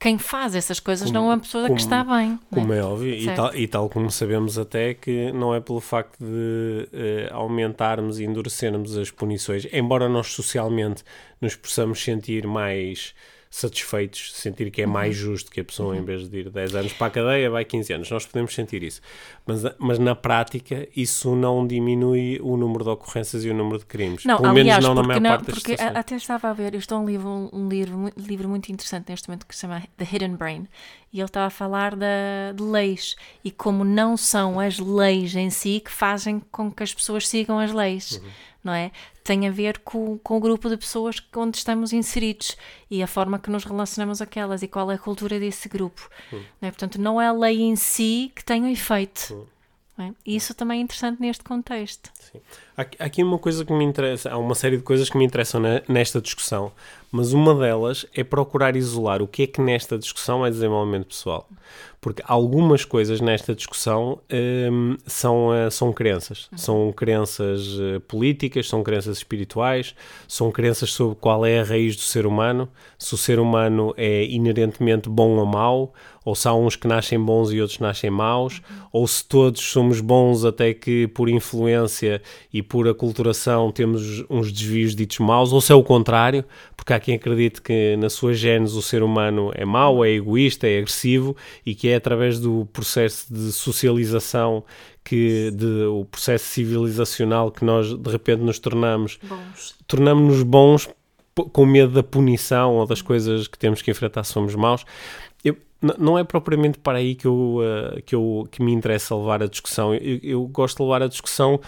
Quem faz essas coisas não é uma pessoa como- que está bem. não Como é óbvio, e tal, e tal como sabemos até que não é pelo facto de eh, aumentarmos e endurecermos as punições, embora nós socialmente nos possamos sentir mais satisfeitos, sentir que é mais justo que a pessoa, em vez de ir 10 anos para a cadeia, vai 15 anos. Nós podemos sentir isso. Mas, mas na prática, isso não diminui o número de ocorrências e o número de crimes. Não, Pelo aliás, menos não na maior não, parte das porque situações. até estava a ver, eu estou a um livro, um livro, mu- livro muito interessante neste momento que se chama The Hidden Brain e ele estava a falar da, de leis e como não são as leis em si que fazem com que as pessoas sigam as leis, Uhum. Não é? Tem a ver com, com o grupo de pessoas onde estamos inseridos e a forma que nos relacionamos aquelas e qual é a cultura desse grupo. Uhum. Não é? Portanto, não é a lei em si que tem o efeito. não é? E isso também é interessante neste contexto. Sim. Há aqui uma coisa que me interessa, há uma série de coisas que me interessam ne- nesta discussão, mas uma delas é procurar isolar o que é que nesta discussão é desenvolvimento pessoal. Porque algumas coisas nesta discussão hum, são, eh, são crenças. São crenças eh, políticas, são crenças espirituais, são crenças sobre qual é a raiz do ser humano, se o ser humano é inerentemente bom ou mau, ou se há uns que nascem bons e outros nascem maus, ou se todos somos bons até que por influência e por aculturação temos uns desvios ditos maus, ou se é o contrário, porque há quem acredite que na sua genes o ser humano é mau, é egoísta, é agressivo e que é através do processo de socialização que de, o processo civilizacional que nós de repente nos tornamos Bons. tornamos-nos bons com medo da punição ou das coisas que temos que enfrentar se somos maus. Eu, não é propriamente para aí que, eu, eh, que, eu, que me interessa levar a discussão. Eu, eu gosto de levar a discussão,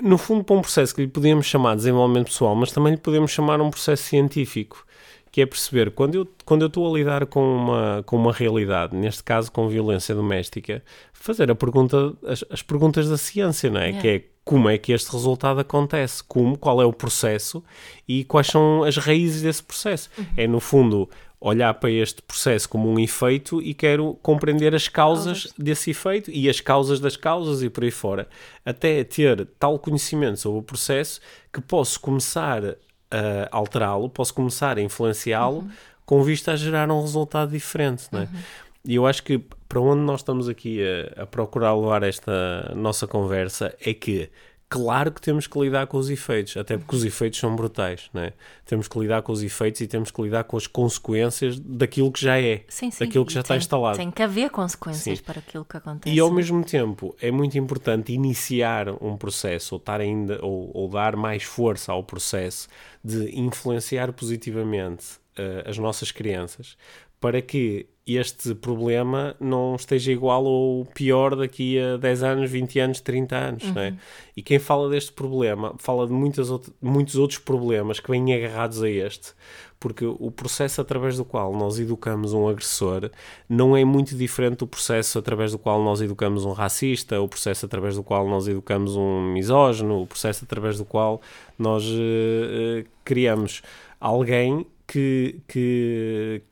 no fundo, para um processo que lhe podemos chamar de desenvolvimento pessoal, mas também lhe podemos chamar um processo científico, que é perceber, quando eu, quando eu estou a lidar com uma, com uma realidade, neste caso com violência doméstica, fazer a pergunta, as, as perguntas da ciência, não é? Yeah. Que é como é que este resultado acontece, como, qual é o processo e quais são as raízes desse processo. É, no fundo, olhar para este processo como um efeito e quero compreender as causas desse efeito e as causas das causas e por aí fora, até ter tal conhecimento sobre o processo que posso começar a alterá-lo, posso começar a influenciá-lo com vista a gerar um resultado diferente, não é? E eu acho que para onde nós estamos aqui a, a procurar levar esta nossa conversa é que claro que temos que lidar com os efeitos, até porque os efeitos são brutais, não é? Temos que lidar com os efeitos e temos que lidar com as consequências daquilo que já é, Sim, sim. daquilo que já E está tem- instalado. Tem que haver consequências Sim. para aquilo que acontece. E ao mesmo tempo é muito importante iniciar um processo ou estar ainda ou, ou dar mais força ao processo de influenciar positivamente eh, as nossas crianças para que este problema não esteja igual ou pior daqui a 10 anos, 20 anos, 30 anos. É? E quem fala deste problema fala de muitas out muitos outros problemas que vêm agarrados a este, porque o processo através do qual nós educamos um agressor não é muito diferente do processo através do qual nós educamos um racista, o processo através do qual nós educamos um misógino, o processo através do qual nós eh, eh, criamos alguém que, que,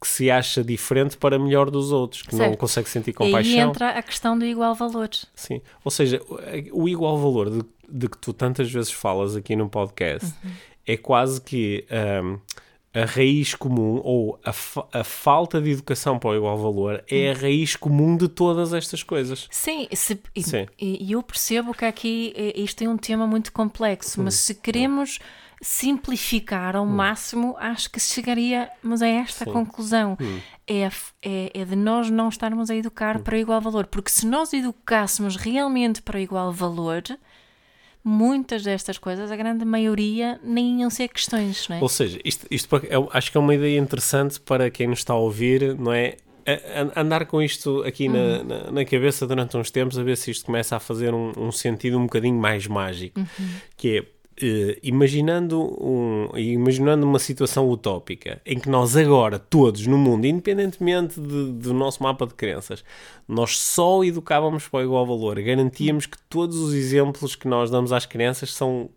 que se acha diferente para melhor dos outros, que não Certo. consegue sentir E aí compaixão. entra a questão do igual valor. Sim. Ou seja, o- o igual valor de, de que tu tantas vezes falas aqui no podcast Uhum. é quase que ahm, a raiz comum ou a, fa- a falta de educação para o igual valor é a raiz comum de todas estas coisas. Sim, se- e, Sim. e- e eu percebo que aqui eh, isto é um tema muito complexo, mas se queremos simplificar ao máximo, acho que chegaríamos a esta Sim. conclusão. Hum. É, é, é de nós não estarmos a educar para o igual valor. Porque se nós educássemos realmente para igual valor, muitas destas coisas, a grande maioria, nem iam ser questões, não é? Ou seja, isto, isto pa- é- acho que é uma ideia interessante para quem nos está a ouvir, não é? A- a- andar com isto aqui na, Uhum. na, na cabeça durante uns tempos, a ver se isto começa a fazer um, um sentido um bocadinho mais mágico. Uhum. Que é, eh, imaginando, um, imaginando uma situação utópica em que nós agora, todos no mundo, independentemente de- do nosso mapa de crenças, nós só educávamos para o igual valor, garantíamos que todos os exemplos que nós damos às crianças são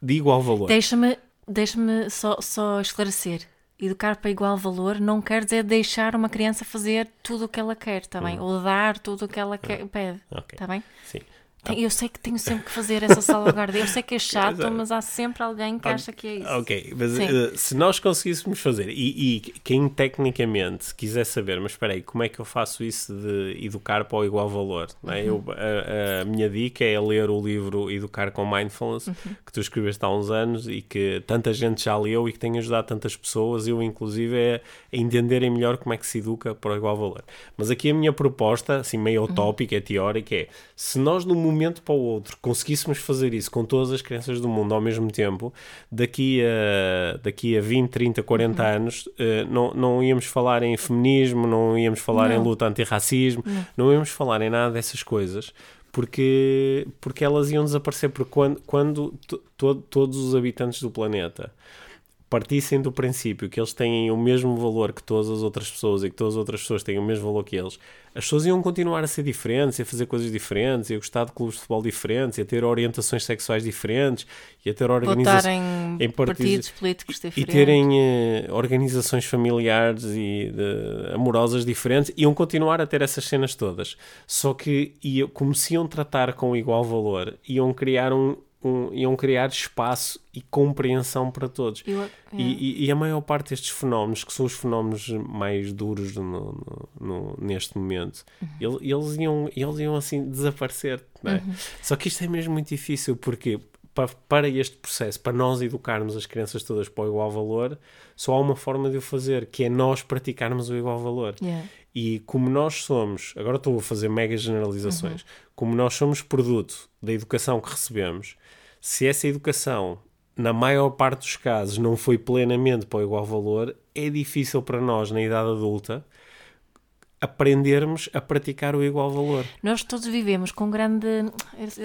de igual valor. Deixa-me deixa só, só esclarecer. Educar para igual valor não quer dizer deixar uma criança fazer tudo o que ela quer, está bem? Ou dar tudo o que ela quer, pede, Ok. está bem? Sim. Tem- Eu sei que tenho sempre que fazer essa salvaguarda. Eu sei que é chato, mas há sempre alguém que acha que é isso. Ok, mas eh, se nós conseguíssemos fazer, e, e quem tecnicamente quiser saber, mas espera aí, como é que eu faço isso de educar para o igual valor? é? Uhum. Eu, a, a minha dica é ler o livro Educar com Mindfulness, Uhum. que tu escreveste há uns anos e que tanta gente já leu e que tem ajudado tantas pessoas, eu inclusive, é a entenderem melhor como é que se educa para o igual valor. Mas aqui a minha proposta, assim meio Uhum. utópica, é teórica, é se nós um momento para o outro conseguíssemos fazer isso com todas as crianças do mundo ao mesmo tempo, daqui a, daqui a 20, 30, 40 Uhum. anos, eh, não, não íamos falar em feminismo, não íamos falar em Não. luta antirracismo, não íamos falar em nada dessas coisas. Porque, porque elas iam desaparecer. Porque quando, quando to- to- todos os habitantes do planeta partissem do princípio que eles têm o mesmo valor que todas as outras pessoas e que todas as outras pessoas têm o mesmo valor que eles, as pessoas iam continuar a ser diferentes, e a fazer coisas diferentes, e a gostar de clubes de futebol diferentes, e a ter orientações sexuais diferentes, e a ter organizações em, em partidos- partidos políticos e diferentes. terem eh, organizações familiares e de- amorosas diferentes, iam continuar a ter essas cenas todas. Só que ia, como se iam tratar com igual valor, iam criar um, um- iam criar espaço e compreensão para todos. Eu- é. E, e- e a maior parte destes fenómenos, que são os fenómenos mais duros no- no- no- neste momento, ele- eles, iam, eles iam assim desaparecer. é? Só que isto é mesmo muito difícil porque pa- para este processo, para nós educarmos as crianças todas para o igual valor, só há uma forma de o fazer, que é nós praticarmos o igual valor. Yeah. E como nós somos, agora estou a fazer mega generalizações, como nós somos produto da educação que recebemos, se essa educação, na maior parte dos casos, não foi plenamente para o igual valor, é difícil para nós, na idade adulta, aprendermos a praticar o igual valor. Nós todos vivemos com um grande.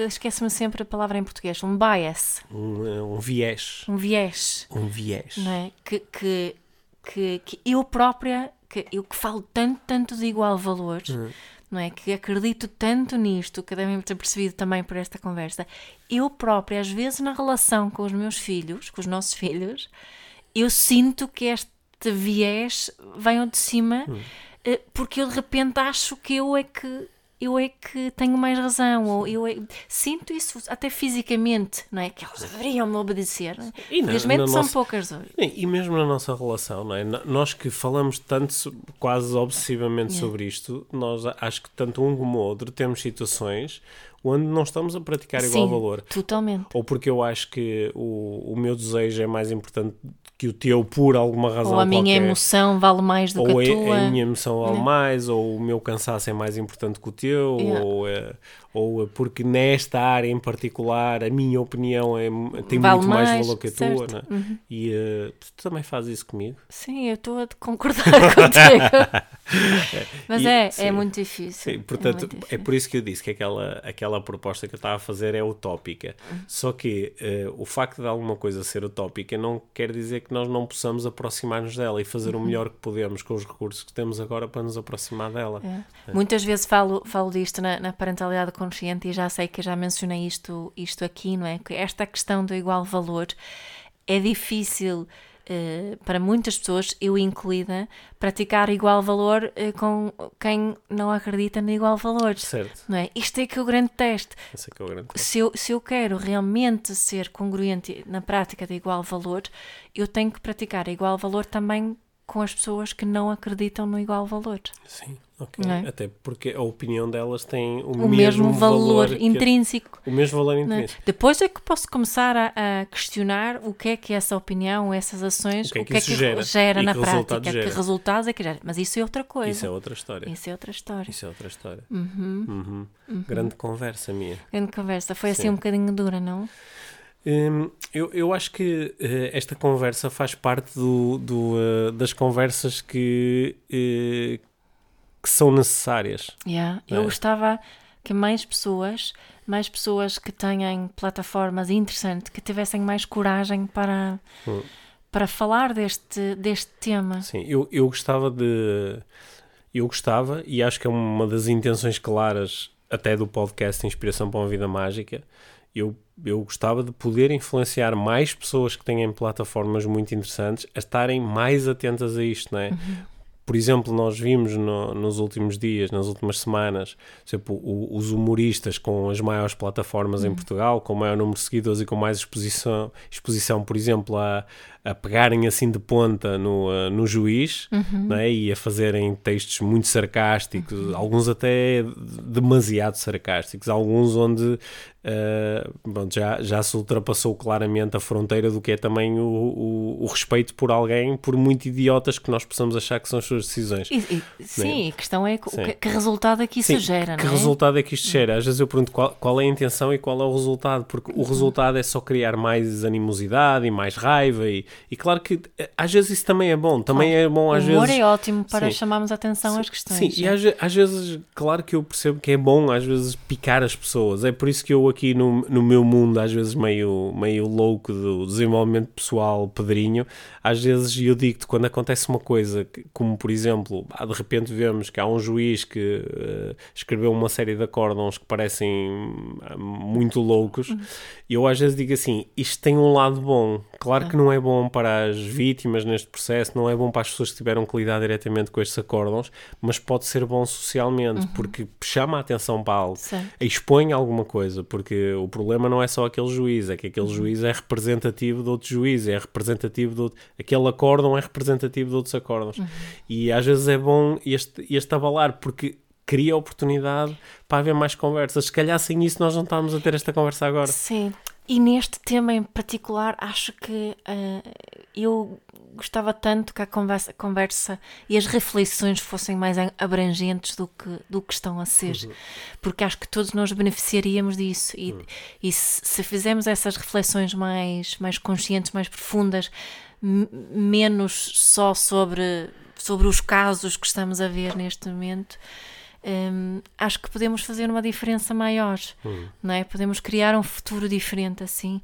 Esquece-me sempre a palavra em português. Um bias, Um, eh, um viés. um viés. Um viés. não é? Que, que, que, que eu própria, que eu que falo tanto, tanto de igual valor, não é? Que acredito tanto nisto, que devem ter percebido também por esta conversa, eu própria, às vezes na relação com os meus filhos, com os nossos filhos, eu sinto que este viés vem de cima, eh, porque eu de repente acho que eu é que eu é que tenho mais razão, ou eu é- sinto isso até fisicamente, não é? Que eles deveriam me obedecer. não é? E na- Felizmente na são nossa- poucas hoje. E e mesmo na nossa relação, não é? Nós que falamos tanto, quase obsessivamente Yeah. sobre isto, nós acho que tanto um como o outro temos situações onde não estamos a praticar igual Sim, valor. Totalmente. Ou porque eu acho que o, o meu desejo é mais importante que o teu por alguma razão Ou a minha qualquer. emoção vale mais do ou que é- a tua. a minha emoção vale Yeah. mais, ou o meu cansaço é mais importante que o teu, Yeah. ou, é- ou é porque nesta área em particular a minha opinião é, tem Vale muito mais, mais, valor que a certo. tua. Não é? E eh, tu também fazes isso comigo? Sim, eu estou a concordar contigo. Mas E- é, sim. é muito difícil. Sim, portanto, muito é, difícil. por isso que eu disse que aquela, aquela proposta que eu estava a fazer é utópica. Só que eh, o facto de alguma coisa ser utópica não quer dizer que nós não possamos aproximar-nos dela e fazer o melhor que podemos com os recursos que temos agora para nos aproximar dela. É. Muitas vezes falo, falo disto na, na parentalidade consciente e já sei que já mencionei isto, isto aqui, não é? Esta questão do igual valor é difícil eh, para muitas pessoas, eu incluída, praticar igual valor eh, com quem não acredita no igual valor. Certo, Não é? Isto é que é o grande teste. esse é que é o grande se eu, se eu quero realmente ser congruente na prática de igual valor, eu tenho que praticar igual valor também com as pessoas que não acreditam no igual valor. Sim, Ok. Não é? Até porque a opinião delas tem o, O mesmo, valor, que- intrínseco. o mesmo valor é? intrínseco. Depois é que posso começar a, a questionar o que é que essa opinião, essas ações, O que é que isso gera? E na que prática, gera? que resultados é que gera. Mas isso é outra coisa. Isso é outra história. Isso é outra história. Isso é outra história. Uhum. Uhum. Grande conversa minha. Grande conversa. Foi assim Sim. um bocadinho dura, não? Hum, eu, eu acho que eh, esta conversa faz parte do, do, eh, das conversas que, eh, que são necessárias. Yeah. É. Eu gostava que mais pessoas, mais pessoas que tenham plataformas interessantes, que tivessem mais coragem para, Hum. para falar deste, deste tema. Sim, eu, eu gostava de. Eu gostava, e acho que é uma das intenções claras até do podcast Inspiração para uma Vida Mágica. Eu, eu gostava de poder influenciar mais pessoas que têm plataformas muito interessantes a estarem mais atentas a isto, não é? Por exemplo, nós vimos no- nos últimos dias, nas últimas semanas, exemplo, o- os humoristas com as maiores plataformas em Portugal, com o maior número de seguidores e com mais exposição, exposição por exemplo, a, a pegarem assim de ponta no, eh, no juiz não é? e a fazerem textos muito sarcásticos, alguns até demasiado sarcásticos, alguns onde eh, pronto, já, já se ultrapassou claramente a fronteira do que é também o, o, o respeito por alguém, por muito idiotas que nós possamos achar que são as suas decisões. E- e- sim, a questão é que, que resultado é que isso Sim, gera, que não é? resultado é que isto gera? Às vezes eu pergunto qual, qual é a intenção e qual é o resultado, porque Uhum. o resultado é só criar mais animosidade e mais raiva, e, e claro que eh, às vezes isso também é bom, também é bom O às humor vezes. é ótimo para Sim. chamarmos a atenção às questões. Sim, e às, às vezes, claro que eu percebo que é bom às vezes picar as pessoas. É por isso que eu aqui no, no meu mundo, às vezes meio, meio louco do desenvolvimento pessoal pedrinho, às vezes eu digo-te quando acontece uma coisa, como por exemplo, de repente vemos que há um juiz que eh, escreveu uma série de acórdãos que parecem ah, muito loucos, e eu às vezes digo assim, isto tem um lado bom. Claro que não é bom para as vítimas neste processo, não é bom para as pessoas que tiveram que lidar diretamente com estes acórdãos, mas pode ser bom socialmente, porque chama a atenção para algo, Sim. expõe alguma coisa, porque o problema não é só aquele juiz, é que aquele juiz é representativo de outro juiz, é representativo de outro... Aquele acórdão é representativo de outros acórdãos. E às vezes é bom este, este abalar, porque cria oportunidade para haver mais conversas. Se calhar sem isso nós não estávamos a ter esta conversa agora. Sim, e neste tema em particular, acho que eh, eu gostava tanto que a conversa, conversa e as reflexões fossem mais a- abrangentes do que, do que estão a ser, porque acho que todos nós beneficiaríamos disso. E, e se, se fizermos essas reflexões mais, mais conscientes, mais profundas, menos só sobre, sobre os casos que estamos a ver neste momento. Hum, acho que podemos fazer uma diferença maior, não é? Podemos criar um futuro diferente assim.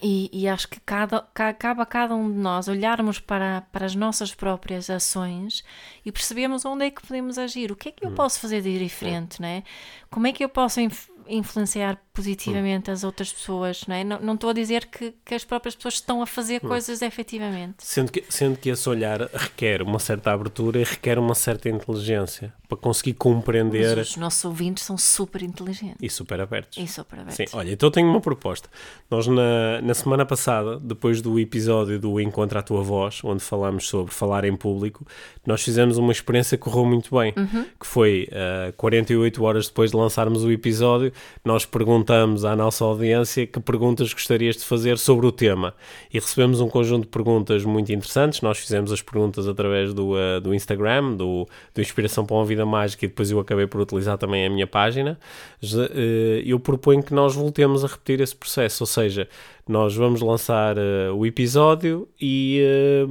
E, e acho que cada, ca- cabe a cada um de nós olharmos para, para as nossas próprias ações e percebermos onde é que podemos agir, o que é que eu posso fazer de diferente, não é? Como é que eu posso inf- influenciar positivamente as outras pessoas, não é? Não, não estou a dizer que, que as próprias pessoas estão a fazer coisas efetivamente. Sendo que, sendo que esse olhar requer uma certa abertura e requer uma certa inteligência para conseguir compreender Mas os nossos ouvintes são super inteligentes e super abertos. e super abertos. Sim, olha, então eu tenho uma proposta. Nós, na, na semana passada, depois do episódio do Encontra a Tua Voz, onde falámos sobre falar em público, nós fizemos uma experiência que correu muito bem, que foi ah, 48 horas depois de lançarmos o episódio, nós perguntamos à nossa audiência que perguntas gostarias de fazer sobre o tema. E recebemos um conjunto de perguntas muito interessantes. Nós fizemos as perguntas através do, ah, do Instagram, do, do Inspiração para uma Vida Mágica, e depois eu acabei por utilizar também a minha página. Eh, Eu proponho que nós voltemos a repetir esse processo, ou seja, nós vamos lançar eh, o episódio e eh,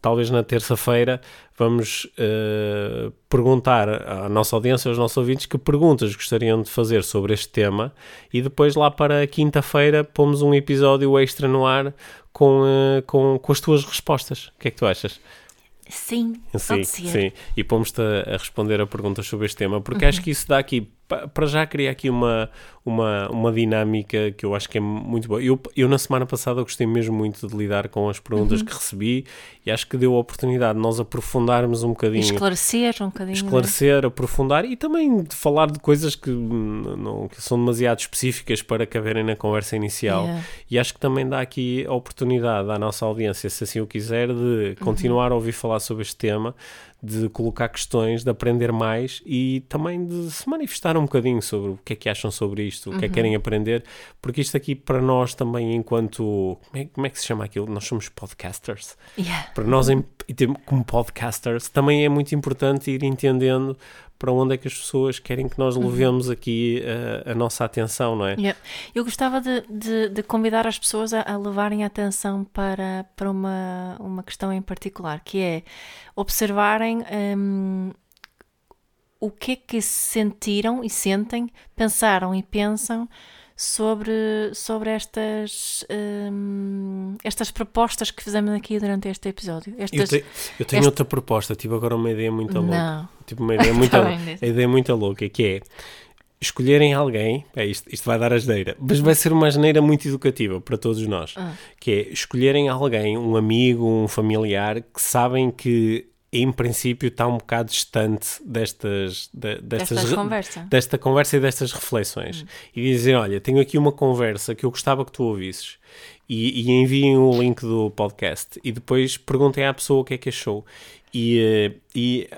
talvez na terça-feira vamos eh, perguntar à nossa audiência, aos nossos ouvintes, que perguntas gostariam de fazer sobre este tema e depois lá para quinta-feira pomos um episódio extra no ar com, com, com as tuas respostas. O que é que tu achas? Sim, Sim, sim. E pomos-te a, a responder a perguntas sobre este tema, porque acho que isso dá aqui, pa- para já criar aqui uma, uma, uma dinâmica que eu acho que é muito boa. Eu, eu na semana passada gostei mesmo muito de lidar com as perguntas que recebi e acho que deu a oportunidade de nós aprofundarmos um bocadinho esclarecer um bocadinho. é? esclarecer, aprofundar e também de falar de coisas que, hum, não, que são demasiado específicas para caberem na conversa inicial. Yeah. E acho que também dá aqui a oportunidade à nossa audiência, se assim o quiser, de continuar a ouvir falar sobre este tema, de colocar questões, de aprender mais e também de se manifestar um bocadinho sobre o que é que acham sobre isto, o que é que querem aprender, porque isto aqui para nós também, enquanto. Como é, como é que se chama aquilo? Nós somos podcasters Yeah. para nós em- como podcasters também é muito importante ir entendendo para onde é que as pessoas querem que nós levemos aqui eh, a nossa atenção, não é? Yeah. Eu gostava de, de- de convidar as pessoas a, a levarem a atenção para, para uma, uma questão em particular, que é observarem hum, o que é que sentiram e sentem, pensaram e pensam sobre, sobre estas, hum, estas propostas que fizemos aqui durante este episódio. Eu, Estas... te- eu tenho este- outra proposta, tive agora uma ideia muito louca. Não. Tipo, uma ideia muito, Tá diz. a ideia muito louca, que é escolherem alguém, é isto, isto vai dar asneira, mas vai ser uma asneira muito educativa para todos nós, Ah. que é escolherem alguém, um amigo, um familiar, que sabem que em princípio está um bocado distante destas, de- destas, re- conversas. desta conversa e destas reflexões. E dizer, olha, tenho aqui uma conversa que eu gostava que tu ouvisses e, e enviem o link do podcast. E depois perguntem à pessoa o que é que achou. E, eh, e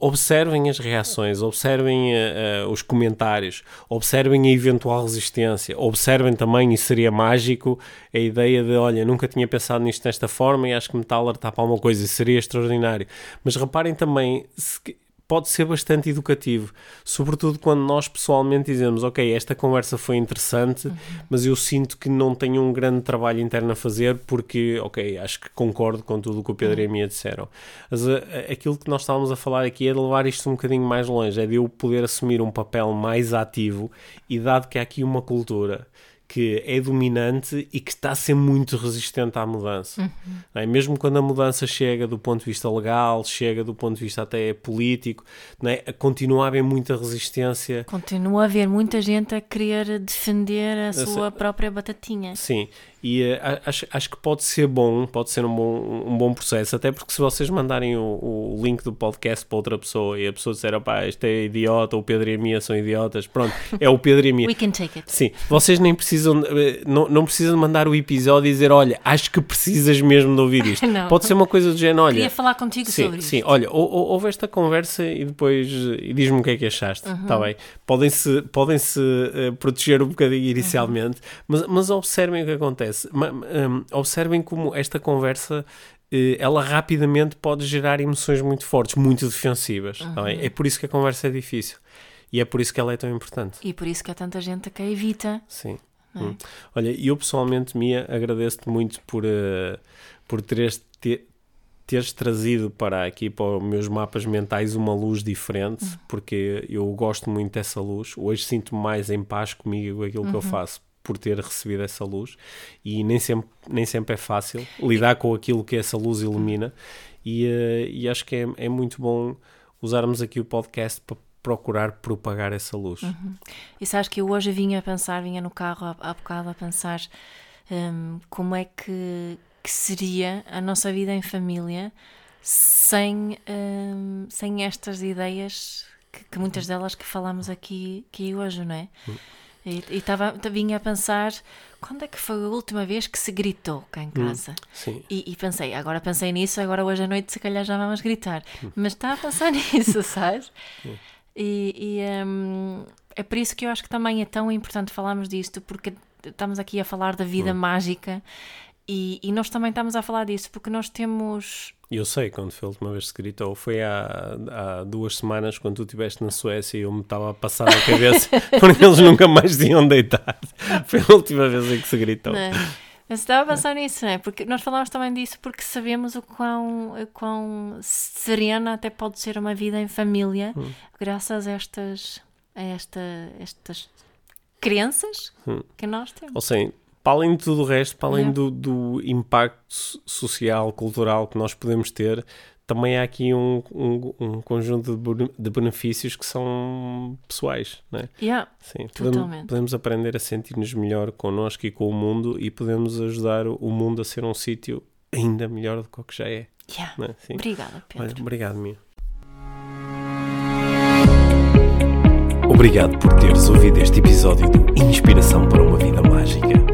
observem as reações, observem eh, os comentários, observem a eventual resistência, observem também, e seria mágico, a ideia de, olha, nunca tinha pensado nisto desta forma e acho que me está a alertar para alguma coisa, e seria extraordinário. Mas reparem também, se pode ser bastante educativo, sobretudo quando nós pessoalmente dizemos, ok, esta conversa foi interessante, mas eu sinto que não tenho um grande trabalho interno a fazer porque, ok, acho que concordo com tudo o que o Pedro e a Mia disseram. Mas a- a- aquilo que nós estávamos a falar aqui é de levar isto um bocadinho mais longe, é de eu poder assumir um papel mais ativo e dado que há aqui uma cultura que é dominante e que está a ser muito resistente à mudança. não é? Mesmo quando a mudança chega do ponto de vista legal, chega do ponto de vista até político, é? continua a haver muita resistência. Continua a haver muita gente a querer defender a sei. sua própria batatinha. Sim, e a- acho, acho que pode ser bom, pode ser um bom, um bom processo, até porque se vocês mandarem o, o link do podcast para outra pessoa e a pessoa disser, opá, este é idiota, ou o Pedro e a Mia são idiotas, pronto, é o Pedro e a Mia. We can take it. Sim, vocês nem precisam, eh, não, não precisam mandar o episódio e dizer, olha, acho que precisas mesmo de ouvir isto. Não. Pode ser uma coisa do género, olha... Queria falar contigo Sim, sobre sim, isto. olha, ou, ou- ouve esta conversa e depois eh, diz-me o que é que achaste, Uhum. está bem? Podem-se podem -se, eh, proteger um bocadinho inicialmente, mas, mas observem o que acontece. Ma- hum, observem como esta conversa ela rapidamente pode gerar emoções muito fortes, muito defensivas. está Uhum. É por isso que a conversa é difícil e é por isso que ela é tão importante. E por isso que há tanta gente que a evita. Sim. É? Hum. Olha, eu pessoalmente, Mia, agradeço-te muito por, eh, por teres, te- teres trazido para aqui, para os meus mapas mentais, uma luz diferente, porque eu gosto muito dessa luz. Hoje sinto-me mais em paz comigo com aquilo que eu faço por ter recebido essa luz e nem sempre, nem sempre é fácil lidar com aquilo que essa luz ilumina e, eh, e acho que é, é muito bom usarmos aqui o podcast para procurar propagar essa luz. E sabes que eu hoje vinha a pensar, vinha no carro há, há bocado a pensar hum, como é que, que seria a nossa vida em família sem, hum, sem estas ideias, que, que muitas delas que falamos aqui, aqui hoje, não é? E, e tava, vinha a pensar quando é que foi a última vez que se gritou cá em casa? Sim. E, e pensei, agora pensei nisso, agora hoje à noite se calhar já vamos gritar. Mas está a pensar nisso, sabes? E, e, hum, é por isso que eu acho que também é tão importante falarmos disto, porque estamos aqui a falar da vida mágica e, e nós também estamos a falar disso, porque nós temos. Eu sei quando foi a última vez que se gritou. Foi há, há duas semanas, quando tu estiveste na Suécia e eu me estava a passar a cabeça porque eles nunca mais tinham deitado. Foi a última vez em que se gritou. Não é? Mas estava a pensar nisso, não é? Porque nós falamos também disso porque sabemos o quão, o quão serena até pode ser uma vida em família, Hum. graças a estas, a esta, estas crenças Hum. que nós temos. Ou seja, para além de tudo o resto, para além Yeah. do, do impacto so- social, cultural que nós podemos ter, também há aqui um, um, um conjunto de, benefícios que são pessoais, não é? Yeah, Sim, podemos, podemos, aprender a sentir-nos melhor connosco e com o mundo e podemos ajudar o mundo a ser um sítio ainda melhor do que o que já é. Yeah. É? Obrigada, Pedro. Olha, obrigado, Mia. Obrigado por teres ouvido este episódio de Inspiração para uma Vida Mágica.